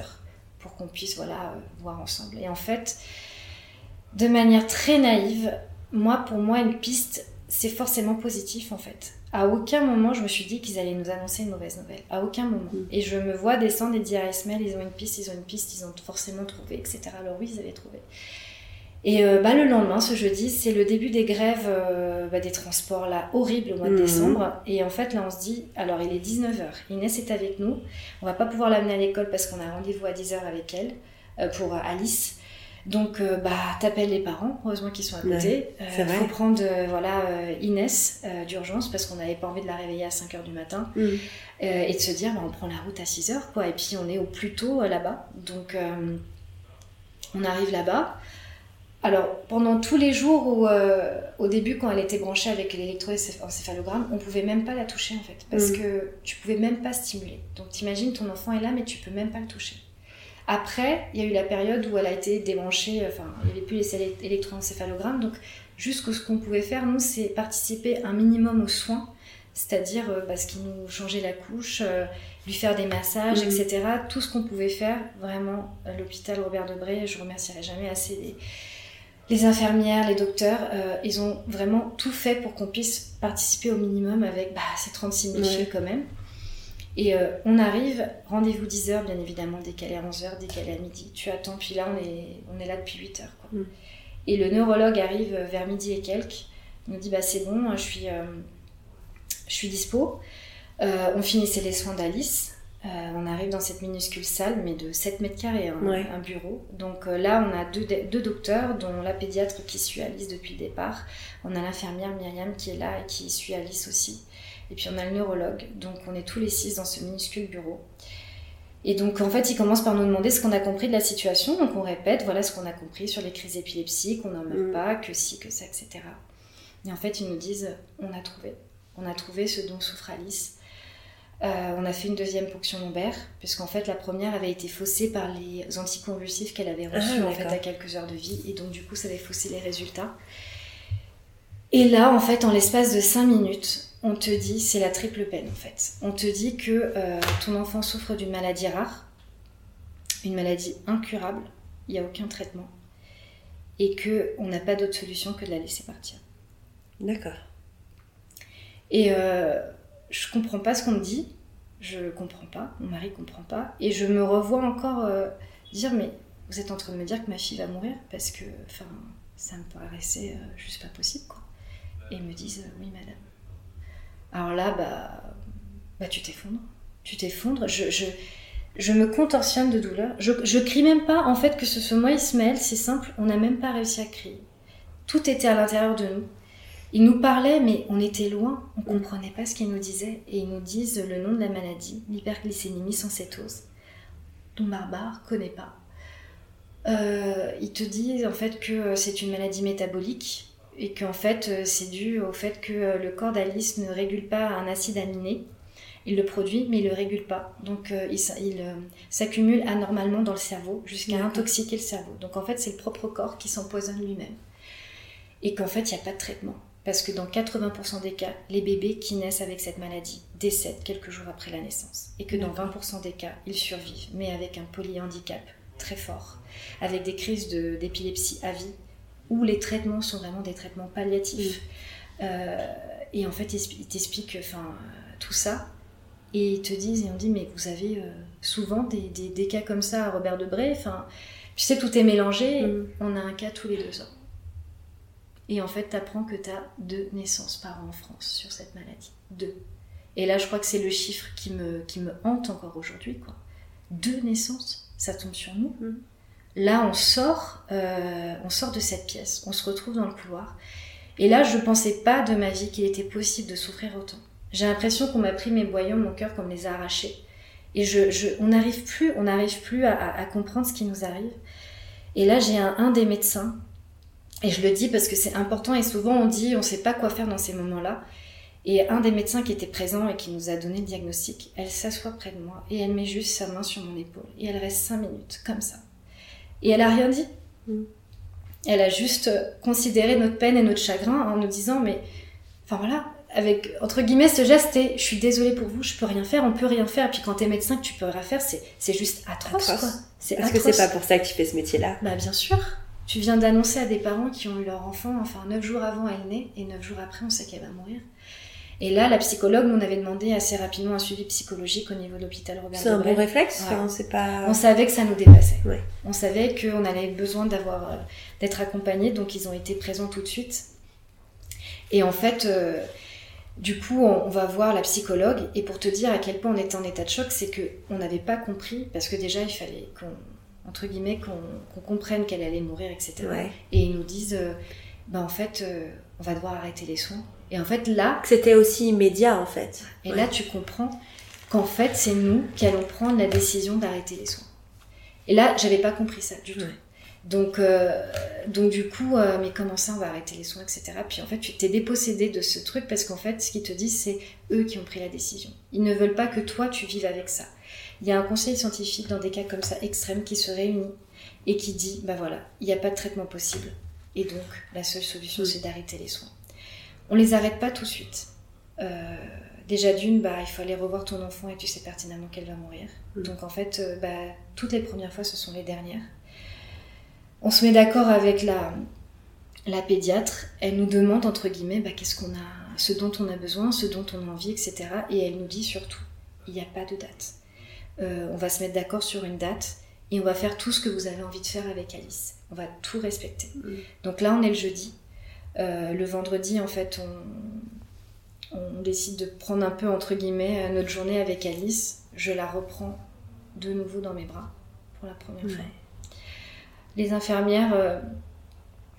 pour qu'on puisse voilà, voir ensemble. Et en fait, de manière très naïve, moi, pour moi, une piste, c'est forcément positif en fait. À aucun moment, je me suis dit qu'ils allaient nous annoncer une mauvaise nouvelle. À aucun moment. Mm. Et je me vois descendre et dire à Ismaël, ils ont une piste, ils ont une piste, ils ont forcément trouvé, etc. Alors oui, ils avaient trouvé. Et euh, bah, le lendemain, ce jeudi, c'est le début des grèves euh, bah, des transports là, horribles au mois de Mhm. décembre. Et en fait, là, on se dit, alors il est 19h, Inès est avec nous, on va pas pouvoir l'amener à l'école parce qu'on a rendez-vous à 10h avec elle euh, pour Alice. Donc, euh, bah, t'appelles les parents, heureusement qu'ils sont à côté. Ouais, Euh, vrai. faut prendre euh, voilà, euh, Inès d'urgence parce qu'on n'avait pas envie de la réveiller à 5h du matin Mm. et de se dire, bah, on prend la route à 6h, quoi. Et puis, on est au plus tôt là-bas. Donc, on arrive là-bas. Alors, pendant tous les jours où, au début, quand elle était branchée avec l'électroencéphalogramme, on pouvait même pas la toucher en fait, parce Mm. que tu pouvais même pas stimuler. Donc, t'imagines, ton enfant est là, mais tu peux même pas le toucher. Après, il y a eu la période où elle a été débranchée, enfin, il n'y avait plus les électroencéphalogrammes, donc juste que ce qu'on pouvait faire, nous, c'est participer un minimum aux soins, c'est-à-dire euh, parce qu'il nous changeait la couche, euh, lui faire des massages, Mhm. etc. Tout ce qu'on pouvait faire, vraiment, à l'hôpital Robert Debré, je remercierai jamais assez les, les infirmières, les docteurs, euh, ils ont vraiment tout fait pour qu'on puisse participer au minimum avec bah, ces 36 000 Ouais. filles quand même. Et euh, on arrive, rendez-vous 10h, bien évidemment, décalé à 11h, décalé à midi. Tu attends, puis là, on est, on est là depuis 8h. Quoi. Mm. Et le neurologue arrive vers midi et quelques. Il nous dit bah, C'est bon, je suis, euh, je suis dispo. Euh, on finissait les soins d'Alice. Euh, on arrive dans cette minuscule salle, mais de 7 mètres carrés, un, Ouais. un bureau. Donc euh, là, on a deux, deux docteurs, dont la pédiatre qui suit Alice depuis le départ. On a l'infirmière Myriam qui est là et qui suit Alice aussi. Et puis on a le neurologue. Donc on est tous les six dans ce minuscule bureau. Et donc en fait, ils commencent par nous demander ce qu'on a compris de la situation. Donc on répète, voilà ce qu'on a compris sur les crises d'épilepsie, qu'on n'en meurt Mm. pas, que si, que ça, etc. Et en fait, ils nous disent, on a trouvé. On a trouvé ce dont souffre Alice. Euh, on a fait une deuxième ponction lombaire, puisqu'en fait la première avait été faussée par les anticonvulsifs qu'elle avait reçus Ah, en fait à quelques heures de vie, et donc du coup ça avait faussé les résultats. Et là, en fait, en l'espace de 5 minutes, on te dit, c'est la triple peine en fait. On te dit que euh, ton enfant souffre d'une maladie rare, une maladie incurable, il n'y a aucun traitement, et que on n'a pas d'autre solution que de la laisser partir. D'accord. Et euh, je comprends pas ce qu'on me dit, je comprends pas, mon mari comprend pas, et je me revois encore euh, dire mais vous êtes en train de me dire que ma fille va mourir parce que, enfin, ça me paraissait juste pas possible quoi. Et ils me disent oui madame. Alors là, bah, bah tu t'effondres. Tu t'effondres. Je, je, je, me contorsionne de douleur. Je, je crie même pas. En fait, que ce soit moi, Ismaël, c'est simple. On n'a même pas réussi à crier. Tout était à l'intérieur de nous. Ils nous parlaient, mais on était loin. On comprenait pas ce qu'ils nous disaient. Et ils nous disent le nom de la maladie, l'hyperglycémie sans cétose, dont Barbare connaît pas. Euh, ils te disent en fait que c'est une maladie métabolique et qu'en fait euh, c'est dû au fait que euh, le corps d'Alice ne régule pas un acide aminé. Il le produit mais il le régule pas. Donc euh, il, s'accumule anormalement dans le cerveau jusqu'à intoxiquer le cerveau. Donc en fait c'est le propre corps qui s'empoisonne lui-même. Et qu'en fait il n'y a pas de traitement. Parce que dans 80% des cas, les bébés qui naissent avec cette maladie décèdent quelques jours après la naissance. Et que dans 20% des cas, ils survivent, mais avec un polyhandicap très fort, avec des crises d'épilepsie à vie où les traitements sont vraiment des traitements palliatifs. Euh, et en fait, ils t'expliquent enfin, tout ça. Et ils te disent, et on dit, mais vous avez euh, souvent des, des, cas comme ça à Robert Debré. Enfin, tu sais, tout est mélangé. Mm. On a un cas tous les deux ans. Et en fait, tu apprends que tu as deux naissances par an en France sur cette maladie. Deux. Et là, je crois que c'est le chiffre qui me, qui me hante encore aujourd'hui. quoi. Deux naissances, ça tombe sur nous. Mm. Là, on sort, euh, on sort de cette pièce, on se retrouve dans le couloir. Et là, je ne pensais pas de ma vie qu'il était possible de souffrir autant. J'ai l'impression qu'on m'a pris mes boyaux, mon cœur, comme les a arrachés. Et je, on n'arrive plus, on n'arrive plus à, comprendre ce qui nous arrive. Et là, j'ai un, des médecins, et je le dis parce que c'est important, et souvent on dit, on ne sait pas quoi faire dans ces moments-là. Et un des médecins qui était présent et qui nous a donné le diagnostic, elle s'assoit près de moi et elle met juste sa main sur mon épaule. Et elle reste cinq minutes, comme ça. Et elle a rien dit. Mm. Elle a juste considéré notre peine et notre chagrin en nous disant, mais, enfin voilà, avec, entre guillemets, ce geste et je suis désolée pour vous, je peux rien faire, on peut rien faire. Puis quand t'es médecin, que tu peux rien faire, c'est juste atroce, quoi. C'est Est-ce que c'est pas pour ça que tu fais ce métier-là Bah, bien sûr. Tu viens d'annoncer à des parents qui ont eu leur enfant, enfin, neuf jours avant elle naît, et neuf jours après, on sait qu'elle va mourir. Et là, la psychologue nous avait demandé assez rapidement un suivi psychologique au niveau de l'hôpital Robert C'est un bon réflexe pas... On savait que ça nous dépassait. On savait qu'on avait besoin d'avoir, euh, d'être accompagnés, donc ils ont été présents tout de suite. Et en fait, euh, du coup, on, va voir la psychologue, et pour te dire à quel point on était en état de choc, c'est qu'on n'avait pas compris, parce que déjà, il fallait qu'on, entre guillemets, qu'on, comprenne qu'elle allait mourir, etc. Et ils nous disent, euh, ben, en fait, on va devoir arrêter les soins et en fait, là. C'était aussi immédiat, en fait. Et là, tu comprends qu'en fait, c'est nous qui allons prendre la décision d'arrêter les soins. Et là, j'avais pas compris ça du tout. Donc, euh, donc du coup, euh, mais comment ça, on va arrêter les soins, etc. Puis en fait, tu t'es dépossédé de ce truc parce qu'en fait, ce qu'ils te disent, c'est eux qui ont pris la décision. Ils ne veulent pas que toi, tu vives avec ça. Il y a un conseil scientifique dans des cas comme ça extrêmes qui se réunit et qui dit, bah voilà, il n'y a pas de traitement possible. Et donc, la seule solution, c'est d'arrêter les soins on les arrête pas tout de suite. Euh, déjà d'une, bah, il faut aller revoir ton enfant et tu sais pertinemment qu'elle va mourir. Mm. Donc en fait, euh, bah, toutes les premières fois, ce sont les dernières. On se met d'accord avec la, la pédiatre. Elle nous demande, entre guillemets, bah, qu'est-ce qu'on a, ce dont on a besoin, ce dont on a envie, etc. Et elle nous dit surtout, il n'y a pas de date. Euh, on va se mettre d'accord sur une date et on va faire tout ce que vous avez envie de faire avec Alice. On va tout respecter. Mm. Donc là, on est le jeudi. Euh, le vendredi, en fait, on, décide de prendre un peu, entre guillemets, notre journée avec Alice. Je la reprends de nouveau dans mes bras pour la première fois. Les infirmières, euh,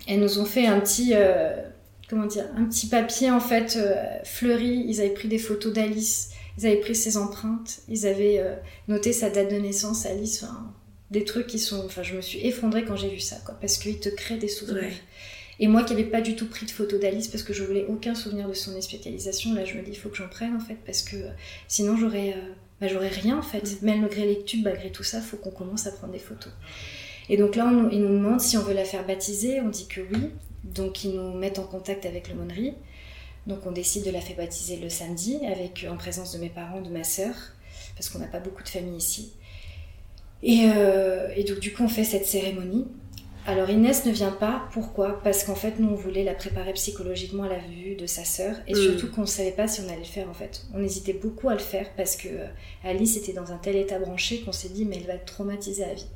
elles nous ont fait un petit, euh, comment dire, un petit papier, en fait, fleuri. Ils avaient pris des photos d'Alice, ils avaient pris ses empreintes, ils avaient noté sa date de naissance, Alice. des trucs qui sont. Enfin, je me suis effondrée quand j'ai vu ça, quoi, parce qu'ils te créent des souvenirs. Et moi qui n'avais pas du tout pris de photo d'Alice parce que je voulais aucun souvenir de son hospitalisation, là je me dis il faut que j'en prenne en fait parce que euh, sinon j'aurais euh, bah, j'aurais rien en fait. Mm. Malgré les tubes, malgré tout ça, il faut qu'on commence à prendre des photos. Et donc là, on, ils nous demandent si on veut la faire baptiser. On dit que oui. Donc ils nous mettent en contact avec l'aumônerie. Donc on décide de la faire baptiser le samedi avec, en présence de mes parents, de ma sœur, parce qu'on n'a pas beaucoup de famille ici. Et, euh, et donc du coup, on fait cette cérémonie. Alors Inès ne vient pas, pourquoi? Parce qu'en fait, nous, on voulait la préparer psychologiquement à la vue de sa sœur, et Mm. surtout qu'on ne savait pas si on allait le faire, en fait. On hésitait beaucoup à le faire, parce que euh, Alice était dans un tel état branché qu'on s'est dit, mais elle va être traumatisée à vie.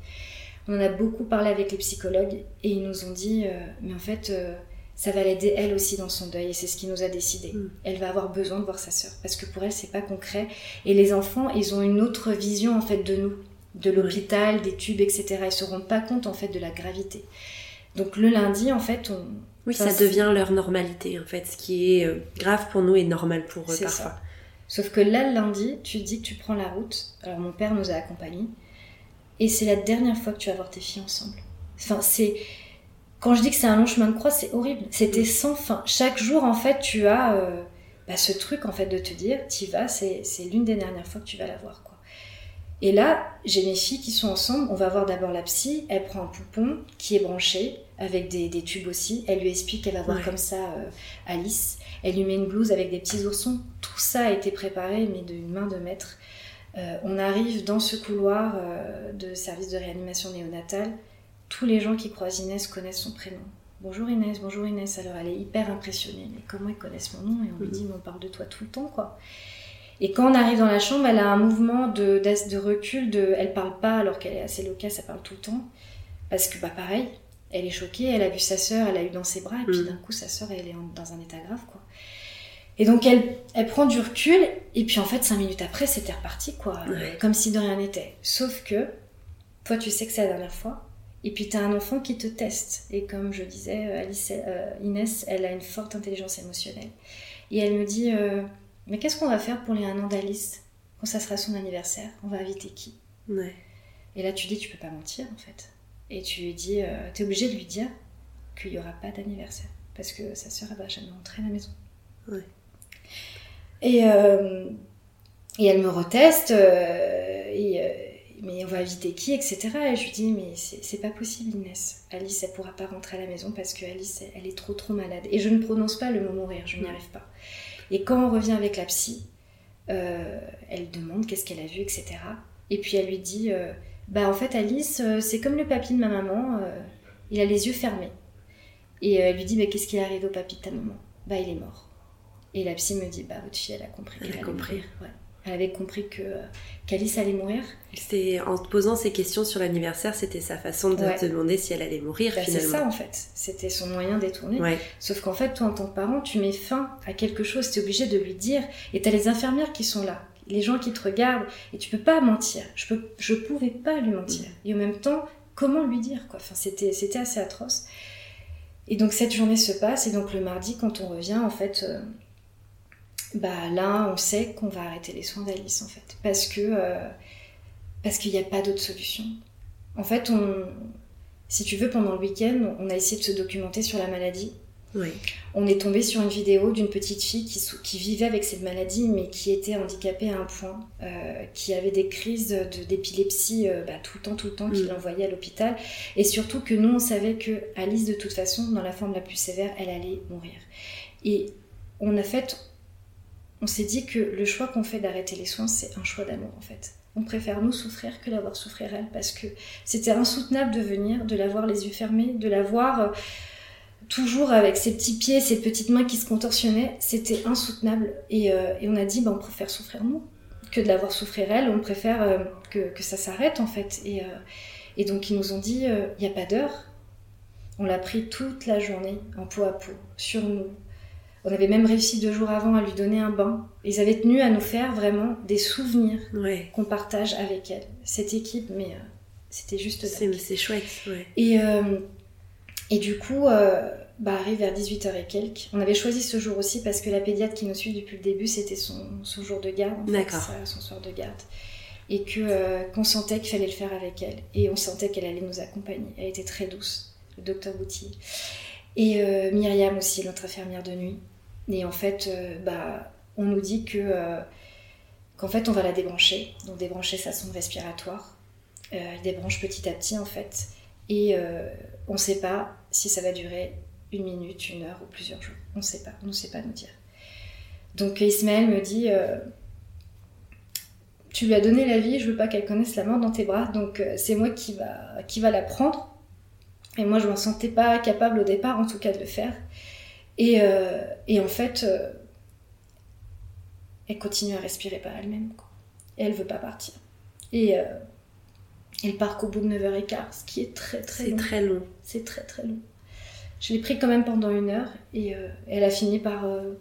On en a beaucoup parlé avec les psychologues, et ils nous ont dit, euh, mais en fait, euh, ça va l'aider elle aussi dans son deuil, et c'est ce qui nous a décidé. Mm. Elle va avoir besoin de voir sa sœur, parce que pour elle, c'est pas concret. Et les enfants, ils ont une autre vision, en fait, de nous de l'hôpital, des tubes, etc. Ils se rendent pas compte en fait de la gravité. Donc le lundi, en fait, on... Oui, Ça, devient leur normalité en fait. Ce qui est euh, grave pour nous est normal pour eux parfois. ça. Sauf que là, le lundi, tu dis que tu prends la route. Alors mon père nous a accompagnés. Et c'est la dernière fois que tu vas voir tes filles ensemble. Enfin, c'est... Quand je dis que c'est un long chemin de croix, c'est horrible. C'était sans fin. Chaque jour, en fait, tu as euh, bah, ce truc, en fait, de te dire, t'y vas, c'est, c'est l'une des dernières fois que tu vas la voir. Et là, j'ai mes filles qui sont ensemble. On va voir d'abord la psy. Elle prend un poupon qui est branché avec des, des tubes aussi. Elle lui explique qu'elle va voir Ouais. comme ça euh, Alice. Elle lui met une blouse avec des petits oursons. Tout ça a été préparé, mais d'une main de maître. Euh, on arrive dans ce couloir euh, de service de réanimation néonatale. Tous les gens qui croisent Inès connaissent son prénom. Bonjour Inès, bonjour Inès. Alors elle est hyper impressionnée. Mais comment ils connaissent mon nom? Et on lui Mhm. dit, mais on parle de toi tout le temps, quoi. Et quand on arrive dans la chambre, elle a un mouvement de, de recul. De, elle parle pas alors qu'elle est assez loquace, elle parle tout le temps. Parce que, bah pareil, elle est choquée, elle a vu sa sœur, elle a eu dans ses bras, et puis Mhm. d'un coup, sa sœur, elle est en- dans un état grave, quoi. Et donc, elle, elle prend du recul, et puis en fait, cinq minutes après, c'était reparti, quoi. Ouais. Comme si de rien n'était. Sauf que, toi, tu sais que c'est la dernière fois, et puis t'as un enfant qui te teste. Et comme je disais, euh, Alice, euh, Inès, elle a une forte intelligence émotionnelle. Et elle me dit, euh, mais qu'est-ce qu'on va faire pour les un an d'Alice Quand ça sera son anniversaire, on va inviter qui? Ouais. et là, tu dis, tu peux pas mentir, en fait. Et tu lui dis, euh, t'es obligé de lui dire qu'il y aura pas d'anniversaire. Parce que sa sœur, elle va jamais rentrer à la maison. Ouais. Et, euh, et elle me reteste, euh, et, mais on va inviter qui, etc. Et je lui dis, mais c'est pas possible, Inès. Alice, elle pourra pas rentrer à la maison parce que Alice, elle, elle est trop, trop malade. Et je ne prononce pas le mot mourir, je n'y arrive pas. Et quand on revient avec la psy, euh, elle demande qu'est-ce qu'elle a vu, etc. Et puis elle lui dit, euh, bah en fait Alice, euh, c'est comme le papy de ma maman, il a les yeux fermés. Et elle lui dit, bah qu'est-ce qui est arrivé au papy de ta maman? Bah il est mort. Et la psy me dit, bah votre fille elle a compris Elle a compris. Ouais. Elle avait compris que euh, qu'Alice allait mourir. En te posant ces questions sur l'anniversaire, c'était sa façon de Ouais. te demander si elle allait mourir Bah, c'est finalement. ça en fait. C'était son moyen détourné. Ouais. Sauf qu'en fait, toi, en tant que parent, tu mets fin à quelque chose, tu es obligé de lui dire. Et tu as les infirmières qui sont là, les gens qui te regardent, et tu peux pas mentir. Je peux, je pouvais pas lui mentir. Et en même temps, comment lui dire quoi? Enfin, C'était c'était assez atroce. Et donc cette journée se passe, et donc le mardi, quand on revient, en fait, euh, bah là, on sait qu'on va arrêter les soins d'Alice, en fait. Parce que euh, parce qu'il n'y a pas d'autre solution. En fait, on, si tu veux, pendant le week-end, on a essayé de se documenter sur la maladie. On est tombé sur une vidéo d'une petite fille qui, qui vivait avec cette maladie, mais qui était handicapée à un point, euh, qui avait des crises de- d'épilepsie euh, bah, tout le temps, tout le temps, qui Mm. l'envoyait à l'hôpital. Et surtout que nous, on savait que Alice, de toute façon, dans la forme la plus sévère, elle allait mourir. Et on a fait, on s'est dit que le choix qu'on fait d'arrêter les soins, c'est un choix d'amour en fait. On préfère nous souffrir que la voir souffrir elle, parce que c'était insoutenable de venir, de la voir les yeux fermés, de la voir euh, toujours avec ses petits pieds, ses petites mains qui se contorsionnaient. C'était insoutenable. Et, euh, on a dit, bah, on préfère souffrir nous que de la voir souffrir elle. On préfère euh, que, ça s'arrête en fait. Et, et donc ils nous ont dit, il n'y a pas d'heure. On l'a pris toute la journée, en peau à peau, sur nous. On avait même réussi deux jours avant à lui donner un bain. Ils avaient tenu à nous faire vraiment des souvenirs Ouais. qu'on partage avec elle. Cette équipe, mais euh, c'était juste C'est chouette. Ouais. Et, euh, et du coup, euh, bah, arrive vers 18h et quelques. On avait choisi ce jour aussi parce que la pédiatre qui nous suit depuis le début, c'était son, son jour de garde. D'accord. son soir de garde. Et que, qu'on sentait qu'il fallait le faire avec elle. Et on sentait qu'elle allait nous accompagner. Elle était très douce, le docteur Boutier. Et euh, Myriam aussi, notre infirmière de nuit. Et en fait, euh, bah, on nous dit euh, qu'en fait, on va la débrancher. Donc débrancher sa sonde respiratoire. Elle débranche petit à petit, en fait. Et on ne sait pas si ça va durer une minute, une heure ou plusieurs jours. On ne sait pas, on ne sait pas nous dire. Donc Ismaël me dit tu lui as donné la vie, je veux pas qu'elle connaisse la mort dans tes bras, donc c'est moi qui va, qui va la prendre. Et moi, je m'en sentais pas capable au départ, en tout cas, de le faire. Et, et en fait, elle continue à respirer par elle-même. Et elle veut pas partir. Et euh, elle part qu'au bout de 9h15, ce qui est très très long. C'est très long. C'est très très long. Je l'ai pris quand même pendant une heure et euh, elle a fini par, euh,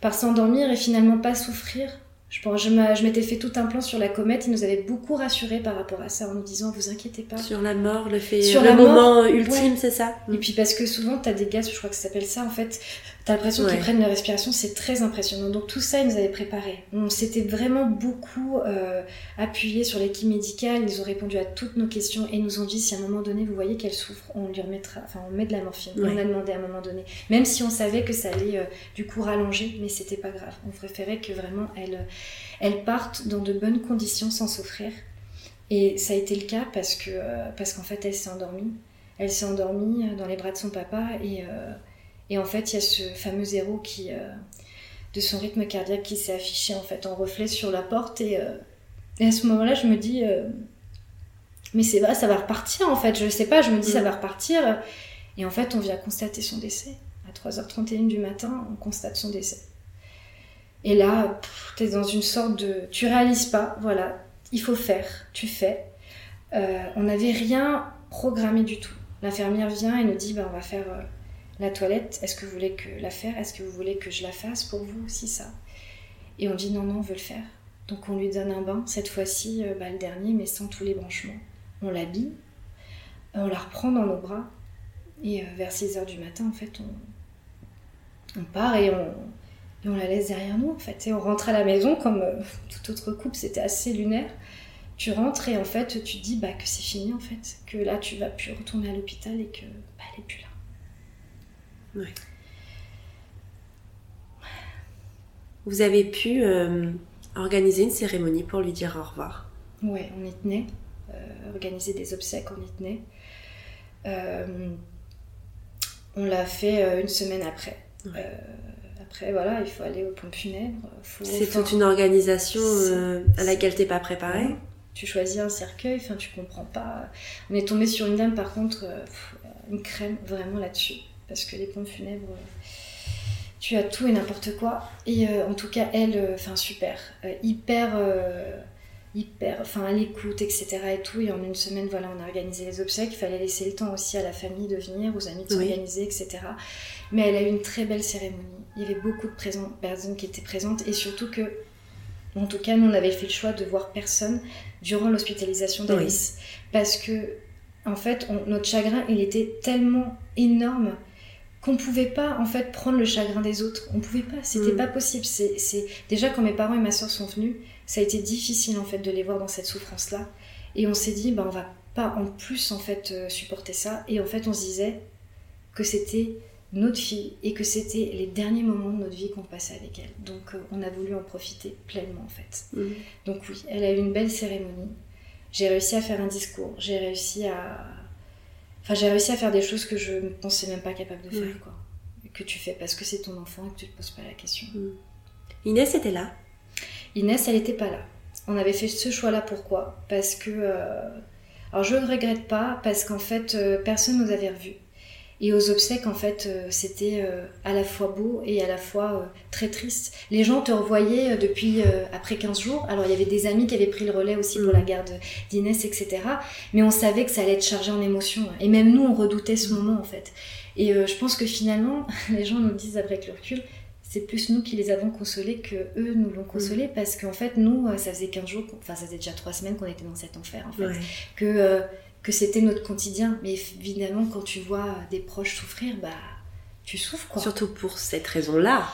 par s'endormir et finalement pas souffrir je, je m'étais fait tout un plan sur la comète. Il nous avait beaucoup rassurés par rapport à ça en nous disant vous inquiétez pas. Sur la mort, le fait, sur le moment ultime, c'est ça? Et puis parce que souvent tu as des gaz, je crois que ça s'appelle ça en fait. T'as l'impression qu'ils prennent la respiration, c'est très impressionnant. Donc tout ça, ils nous avaient préparé. On s'était vraiment beaucoup euh, appuyé sur l'équipe médicale. Ils ont répondu à toutes nos questions et nous ont dit si à un moment donné vous voyez qu'elle souffre, on lui remettra, enfin on met de la morphine. On a demandé à un moment donné, même si on savait que ça allait euh, du coup rallonger, mais c'était pas grave. On préférait que vraiment elle elles partent dans de bonnes conditions sans souffrir. Et ça a été le cas parce que euh, parce qu'en fait elle s'est endormie. Elle s'est endormie euh, dans les bras de son papa et, euh, et en fait il y a ce fameux zéro qui de son rythme cardiaque qui s'est affiché en fait en reflet sur la porte et, et à ce moment-là je me dis mais c'est ça va repartir en fait je sais pas je me dis ça mm. va repartir et en fait on vient constater son décès à 3h31 du matin on constate son décès et là, tu es dans une sorte de... Tu réalises pas, voilà, il faut faire, tu fais. Euh, on n'avait rien programmé du tout. L'infirmière vient et nous dit, bah, on va faire euh, la toilette, est-ce que vous voulez que la faire? Est-ce que vous voulez que je la fasse pour vous? Aussi ça Et on dit, non, non, on veut le faire. Donc on lui donne un bain, cette fois-ci, euh, bah, le dernier, mais sans tous les branchements. On l'habille, on la reprend dans nos bras, et vers 6h du matin, en fait, on, part et on, la laisse derrière nous en fait. Et on rentre à la maison comme euh, tout autre couple, c'était assez lunaire. Tu rentres et en fait tu te dis bah, que c'est fini en fait, que là tu vas plus retourner à l'hôpital et que bah, elle plus là. Ouais. Vous avez pu euh, organiser une cérémonie pour lui dire au revoir Ouais, on y tenait. Euh, organiser des obsèques, on y tenait. on l'a fait une semaine après. Après, voilà, il faut aller aux pompes funèbres. C'est toute une organisation euh, à laquelle t'es pas préparée. Tu choisis un cercueil, enfin, tu comprends pas. On est tombé sur une dame, par contre, euh, une crème vraiment là-dessus. Parce que les pompes funèbres, euh, tu as tout et n'importe quoi. Et en tout cas, elle, enfin, super. hyper hyper, enfin à l'écoute, etc. et tout. Et en une semaine, voilà, on a organisé les obsèques. Il fallait laisser le temps aussi à la famille de venir, aux amis de s'organiser, etc. Mais elle a eu une très belle cérémonie. Il y avait beaucoup de personnes qui étaient présentes et surtout que, en tout cas, nous, on avait fait le choix de voir personne durant l'hospitalisation d'Alice. Parce que, en fait, notre chagrin, il était tellement énorme qu'on pouvait pas en fait prendre le chagrin des autres. On pouvait pas, c'était mm. pas possible. C'est déjà quand mes parents et ma soeur sont venus, ça a été difficile en fait de les voir dans cette souffrance là. Et on s'est dit, ben on va pas en plus en fait euh, supporter ça. Et en fait, on se disait que c'était notre fille et que c'était les derniers moments de notre vie qu'on passait avec elle. Donc euh, on a voulu en profiter pleinement en fait. Mm. Donc oui, elle a eu une belle cérémonie. J'ai réussi à faire un discours, j'ai réussi à enfin j'ai réussi à faire des choses que je ne pensais même pas capable de faire quoi. Que tu fais parce que c'est ton enfant et que tu te poses pas la question. Mm. Inès était là? Inès, elle n'était pas là. On avait fait ce choix-là pourquoi? Parce que euh, alors je ne regrette pas parce qu'en fait euh, personne nous avait revus. Et aux obsèques, en fait, euh, c'était euh, à la fois beau et à la fois euh, très triste. Les gens te revoyaient depuis après 15 jours. Alors, il y avait des amis qui avaient pris le relais aussi pour la garde d'Inès, etc. Mais on savait que ça allait être chargé en émotions. Et même nous, on redoutait ce moment, en fait. Et je pense que finalement, les gens nous disent avec le recul, c'est plus nous qui les avons consolés que eux nous l'ont consolé parce qu'en fait nous ça faisait 15 jours enfin ça faisait déjà 3 semaines qu'on était dans cet enfer en fait que que c'était notre quotidien. Mais évidemment, quand tu vois des proches souffrir, bah, tu souffres quoi. Surtout pour cette raison-là.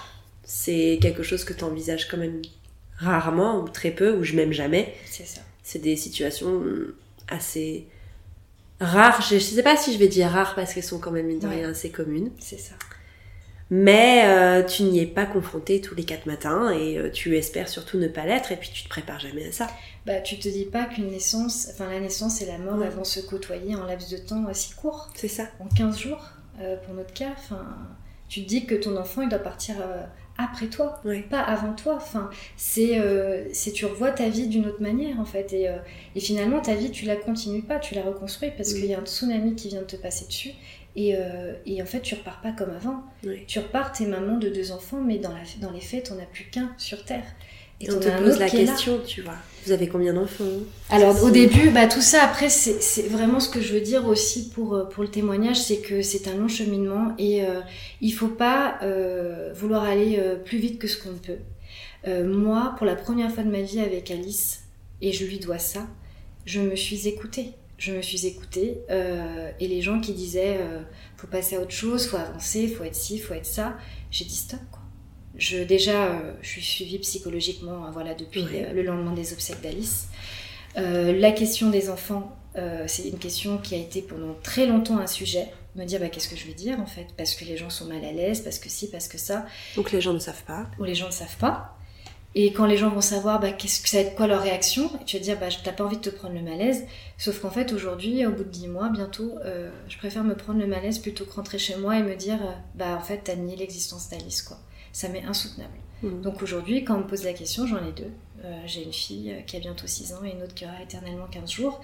C'est quelque chose que tu envisages quand même rarement, ou très peu, ou je m'aime jamais. C'est ça. C'est des situations assez rares. Je, ne sais pas si je vais dire rares parce qu'elles sont quand même, une de rien, assez communes. C'est ça. Mais euh, tu n'y es pas confronté tous les quatre matins et euh, tu espères surtout ne pas l'être et puis tu te prépares jamais à ça. Bah, tu te dis pas qu'une naissance, enfin la naissance et la mort, Ouais. elles vont se côtoyer en laps de temps si court, C'est ça. en 15 jours, euh, pour notre cas. Enfin, tu te dis que ton enfant, il doit partir euh, après toi, Ouais. pas avant toi. Enfin, c'est, euh, c'est tu revois ta vie d'une autre manière en fait, et, et finalement ta vie, tu la continues pas, tu la reconstruis parce Mm. qu'il y a un tsunami qui vient de te passer dessus, et, et en fait, tu repars pas comme avant. Ouais. Tu repars, t'es maman de deux enfants, mais dans, la, dans les faits, t'en as plus qu'un sur terre. Et on te pose la là. question, tu vois. Vous avez combien d'enfants Alors au début, bah, tout ça après, c'est vraiment ce que je veux dire aussi pour, euh, pour le témoignage, c'est que c'est un long cheminement et euh, il faut pas euh, vouloir aller euh, plus vite que ce qu'on peut. Moi, pour la première fois de ma vie avec Alice, et je lui dois ça, je me suis écoutée. Je me suis écoutée et les gens qui disaient faut passer à autre chose, faut avancer, faut être ci, faut être ça, j'ai dit stop quoi. Je, déjà, euh, je suis suivie psychologiquement euh, voilà, depuis le lendemain des obsèques d'Alice. Euh, la question des enfants, c'est une question qui a été pendant très longtemps un sujet. Me dire bah, qu'est-ce que je vais dire en fait, parce que les gens sont mal à l'aise, parce que si, parce que ça, Donc les gens ne savent pas. ou les gens ne savent pas. Et quand les gens vont savoir bah, qu'est-ce que ça va être quoi leur réaction, tu vas te dire bah, t'as pas envie de te prendre le malaise. Sauf qu'en fait aujourd'hui, au bout de 10 mois, bientôt, euh, je préfère me prendre le malaise plutôt que rentrer chez moi et me dire euh, bah en fait t'as nié l'existence d'Alice quoi. Ça m'est insoutenable. Mhm. Donc aujourd'hui, quand on me pose la question, j'en ai deux. Euh, j'ai une fille euh, qui a bientôt 6 ans et une autre qui aura éternellement 15 jours.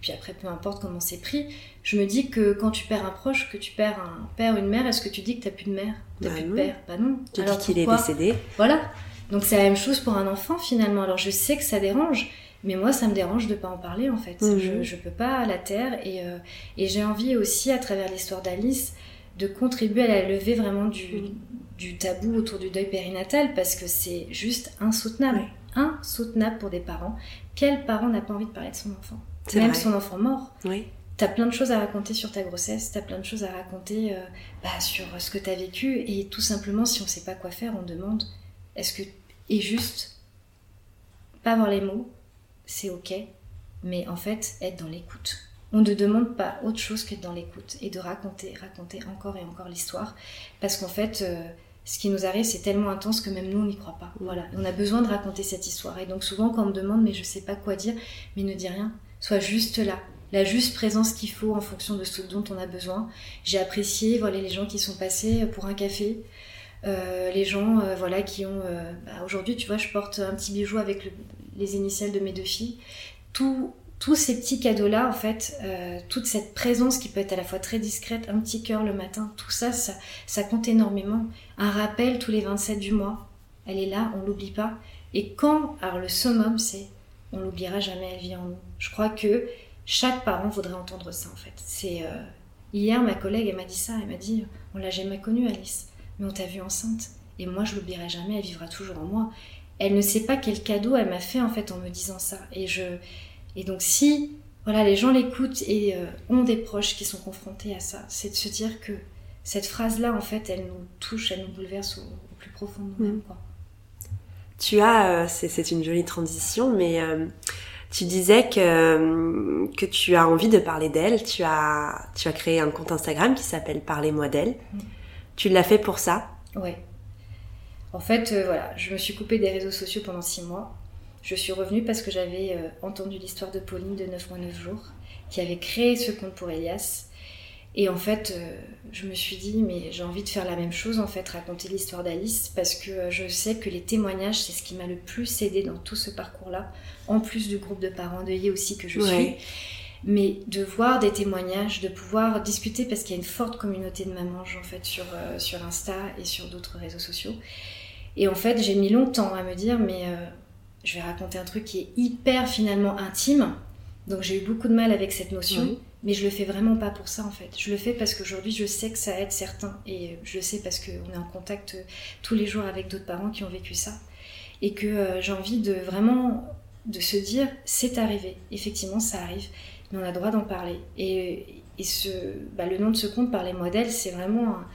Puis après, peu importe comment c'est pris, je me dis que quand tu perds un proche, que tu perds un père, une mère, est-ce que tu dis que t'as plus de mère? T'as Bah plus non. de père? Bah non. Tu Alors dis qu'il est décédé. Voilà. Donc c'est la même chose pour un enfant finalement. Alors je sais que ça dérange, mais moi ça me dérange de pas en parler en fait. Mhm. Je, je peux pas à la terre et, euh, et j'ai envie aussi à travers l'histoire d'Alice de contribuer à la levée vraiment du, du tabou autour du deuil périnatal parce que c'est juste insoutenable. Insoutenable pour des parents. Quel parent n'a pas envie de parler de son enfant? Même vrai. son enfant mort. Oui. T'as plein de choses à raconter sur ta grossesse, t'as plein de choses à raconter euh, bah, sur ce que t'as vécu, et tout simplement, si on sait pas quoi faire, on demande est-ce que. Et juste, pas avoir les mots, c'est ok, mais en fait, être dans l'écoute. On ne demande pas autre chose qu'être dans l'écoute et de raconter, raconter encore et encore l'histoire, parce qu'en fait, euh, ce qui nous arrive, c'est tellement intense que même nous, on n'y croit pas. Voilà, on a besoin de raconter cette histoire. Et donc, souvent, quand on me demande, mais je sais pas quoi dire, mais ne dis rien, sois juste là, la juste présence qu'il faut en fonction de ce dont on a besoin. J'ai apprécié voilà, les gens qui sont passés pour un café, euh, les gens euh, voilà, qui ont... bah, Aujourd'hui, tu vois, je porte un petit bijou avec le- les initiales de mes deux filles. Tout- tous ces petits cadeaux-là, en fait, euh, toute cette présence qui peut être à la fois très discrète, un petit cœur le matin, tout ça, ça, compte énormément. Un rappel tous les 27 du mois, elle est là, on l'oublie pas. Et quand, alors le summum, c'est on l'oubliera jamais, elle vit en nous. Je crois que chaque parent voudrait entendre ça en fait. C'est euh, hier ma collègue elle m'a dit ça, elle m'a dit on l'a jamais connue Alice, mais on t'a vue enceinte et moi je l'oublierai jamais, elle vivra toujours en moi. Elle ne sait pas quel cadeau elle m'a fait en fait en me disant ça et je et donc si voilà les gens l'écoutent et euh, ont des proches qui sont confrontés à ça, c'est de se dire que cette phrase là en fait elle nous touche, elle nous bouleverse au, au plus profond de nous-mêmes. Tu as, euh, c'est une jolie transition, mais euh, tu disais que, que tu as envie de parler d'elle. Tu as, tu as créé un compte Instagram qui s'appelle Parlez-moi d'elle. Mm. Tu l'as fait pour ça? Ouais. En fait, voilà, je me suis coupée des réseaux sociaux pendant six mois. Je suis revenue parce que j'avais euh, entendu l'histoire de Pauline de 9 mois 9 jours, qui avait créé ce compte pour Elias. Et en fait, euh, je me suis dit, mais j'ai envie de faire la même chose, en fait, raconter l'histoire d'Alice, parce que euh, je sais que les témoignages, c'est ce qui m'a le plus aidé dans tout ce parcours-là, en plus du groupe de parents endeuillés aussi que je Ouais. suis. Mais de voir des témoignages, de pouvoir discuter, parce qu'il y a une forte communauté de mamans, en fait, sur, euh, sur Insta et sur d'autres réseaux sociaux. Et en fait, j'ai mis longtemps à me dire, mais euh, je vais raconter un truc qui est hyper finalement intime. Donc j'ai eu beaucoup de mal avec cette notion, mais je le fais vraiment pas pour ça en fait. Je le fais parce qu'aujourd'hui je sais que ça aide certains et je le sais parce qu'on est en contact euh, tous les jours avec d'autres parents qui ont vécu ça et que euh, j'ai envie de vraiment de se dire c'est arrivé. Effectivement ça arrive, mais on a le droit d'en parler. Et, et ce, bah, le nom de ce compte par les modèles, c'est vraiment un-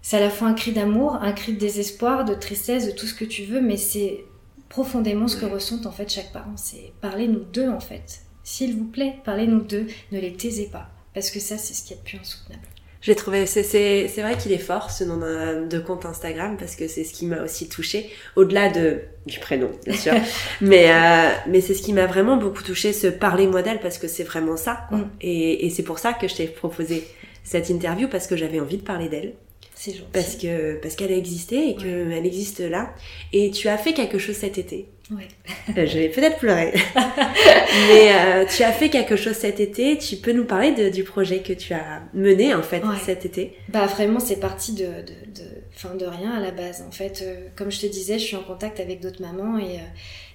c'est à la fois un cri d'amour, un cri de désespoir, de tristesse, de tout ce que tu veux, mais c'est profondément ce que ressentent en fait chaque parent. C'est parlez-nous d'eux en fait. S'il vous plaît, parlez-nous d'eux, ne les taisez pas. Parce que ça, c'est ce qui est le plus insoutenable. J'ai trouvé, c'est, vrai qu'il est fort ce nom de compte Instagram parce que c'est ce qui m'a aussi touché au-delà de du prénom bien sûr, mais euh, mais c'est ce qui m'a vraiment beaucoup touché ce parler-moi d'elle parce que c'est vraiment ça quoi. Mm. et, et c'est pour ça que je t'ai proposé cette interview parce que j'avais envie de parler d'elle C'est parce que parce qu'elle a existé et qu'elle existe là et tu as fait quelque chose cet été Ouais. Euh, je vais peut-être pleurer. Mais euh, tu as fait quelque chose cet été. Tu peux nous parler de- du projet que tu as mené en fait Ouais. cet été? Bah vraiment c'est parti de, de, de, fin, de rien à la base. En fait, euh, comme je te disais, je suis en contact avec d'autres mamans et euh,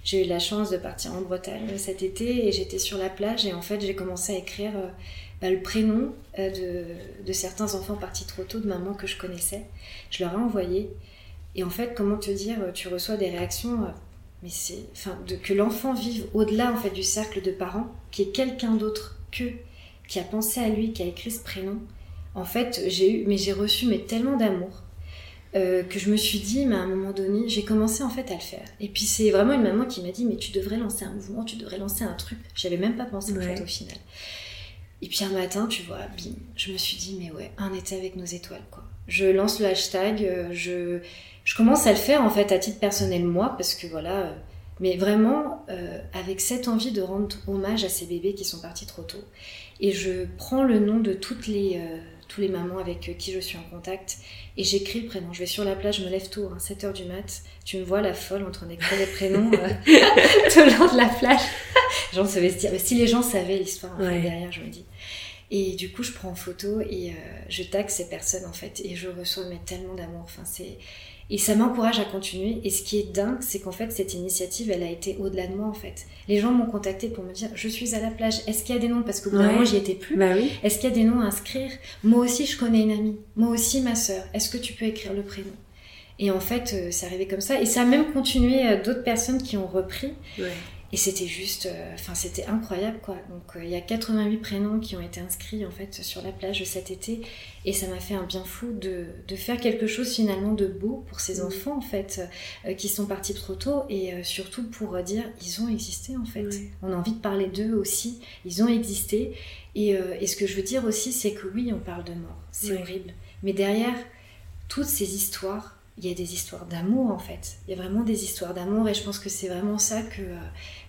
j'ai eu la chance de partir en Bretagne cet été et j'étais sur la plage et en fait j'ai commencé à écrire bah, le prénom euh, de, de certains enfants partis trop tôt de mamans que je connaissais. Je leur ai envoyé et en fait comment te dire, tu reçois des réactions... euh, mais c'est, enfin, de, que l'enfant vive au-delà en fait du cercle de parents, qui est quelqu'un d'autre que qui a pensé à lui, qui a écrit ce prénom. En fait, j'ai eu, mais j'ai reçu mais tellement d'amour euh, que je me suis dit, mais à un moment donné, j'ai commencé en fait à le faire. Et puis c'est vraiment une maman qui m'a dit, mais tu devrais lancer un mouvement, tu devrais lancer un truc. J'avais même pas pensé en Ouais. fait au final. Et puis un matin, tu vois, bim, je me suis dit, mais ouais, un été avec nos étoiles, quoi. Je lance le hashtag, euh, je, commence à le faire en fait à titre personnel moi, parce que voilà, euh, mais vraiment euh, avec cette envie de rendre hommage à ces bébés qui sont partis trop tôt. Et je prends le nom de toutes les, tous les mamans avec qui je suis en contact et j'écris le prénom. Je vais sur la plage, je me lève tôt, hein, 7h du mat. Tu me vois la folle en train d'écrire les prénoms euh, tout le long de la plage. Savaient se dire, mais si les gens savaient l'histoire en fait, Ouais. derrière, je me dis. Et du coup, je prends en photo et euh, je tag ces personnes en fait et je reçois mais, tellement d'amour. Enfin, c'est et ça m'encourage à continuer. Et ce qui est dingue, c'est qu'en fait, cette initiative, elle a été au-delà de moi, en fait. Les gens m'ont contacté pour me dire, je suis à la plage, est-ce qu'il y a des noms? Parce bout d'un Ouais. j'y étais plus. Bah oui. Est-ce qu'il y a des noms à inscrire? Moi aussi, je connais une amie. Moi aussi, ma sœur. Est-ce que tu peux écrire le prénom? Et en fait, euh, c'est arrivé comme ça. Et ça a même continué euh, d'autres personnes qui ont repris. Ouais. Et c'était juste, euh, enfin c'était incroyable quoi. Donc euh, il y a 88 prénoms qui ont été inscrits en fait sur la plage cet été. Et ça m'a fait un bien fou de, de faire quelque chose finalement de beau pour ces Mhm. enfants en fait euh, qui sont partis trop tôt. Et surtout pour dire ils ont existé en fait. On a envie de parler d'eux aussi, ils ont existé. Et, et ce que je veux dire aussi c'est que oui on parle de mort, c'est horrible, mais derrière toutes ces histoires il y a des histoires d'amour en fait. Il y a vraiment des histoires d'amour. Et je pense que c'est vraiment ça que,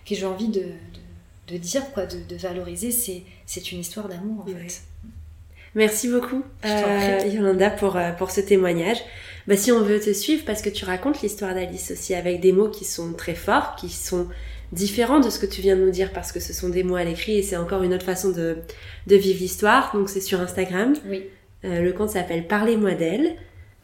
que j'ai envie de, de, de dire, quoi, de, de valoriser. C'est, une histoire d'amour en fait. Merci beaucoup, euh. Yolanda, pour, euh, pour ce témoignage. Bah, si on veut te suivre, parce que tu racontes l'histoire d'Alice aussi avec des mots qui sont très forts, qui sont différents de ce que tu viens de nous dire, parce que ce sont des mots à l'écrit et c'est encore une autre façon de, de vivre l'histoire. Donc c'est sur Instagram. Oui. Euh, le compte s'appelle Parlez-moi d'elle.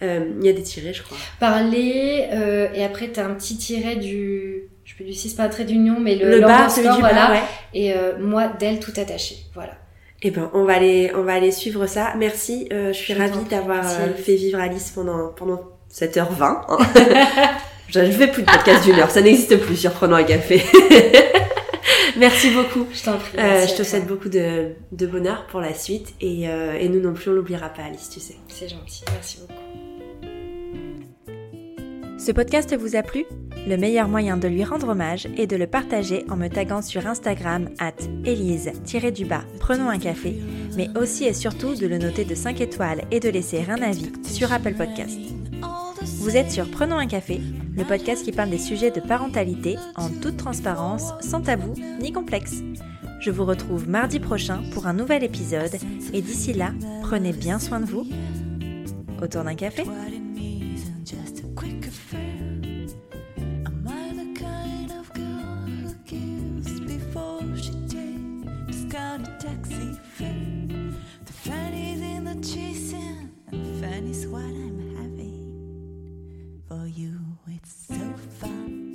Euh, Il y a des tirés, je crois. Parler, et après tu as un petit tiret du. Je peux du 6 pas un trait d'union, mais le, Le, bar, celui du voilà. bar, ouais. Et euh, moi, d'elle, tout attaché. Voilà. Eh ben, on va aller, on va aller suivre ça. Merci. euh, je suis Je ravie d'avoir euh, fait vivre Alice pendant pendant 7h20. hein. je ne fais plus de podcast d'une heure. Ça n'existe plus sur Prenons un café. Merci beaucoup. Je t'en prie. Euh, je te toi. souhaite beaucoup de, de bonheur pour la suite et, euh, et nous non plus on l'oubliera pas Alice, tu sais. C'est gentil. Merci beaucoup. Ce podcast vous a plu? Le meilleur moyen de lui rendre hommage est de le partager en me taguant sur Instagram at Elise-du-bas Prenons un café, mais aussi et surtout de le noter de 5 étoiles et de laisser un avis sur Apple Podcast. Vous êtes sur Prenons un café, le podcast qui parle des sujets de parentalité en toute transparence, sans tabou ni complexe. Je vous retrouve mardi prochain pour un nouvel épisode et d'ici là, prenez bien soin de vous autour d'un café. chasing, and fun is what I'm having. For you, it's so fun.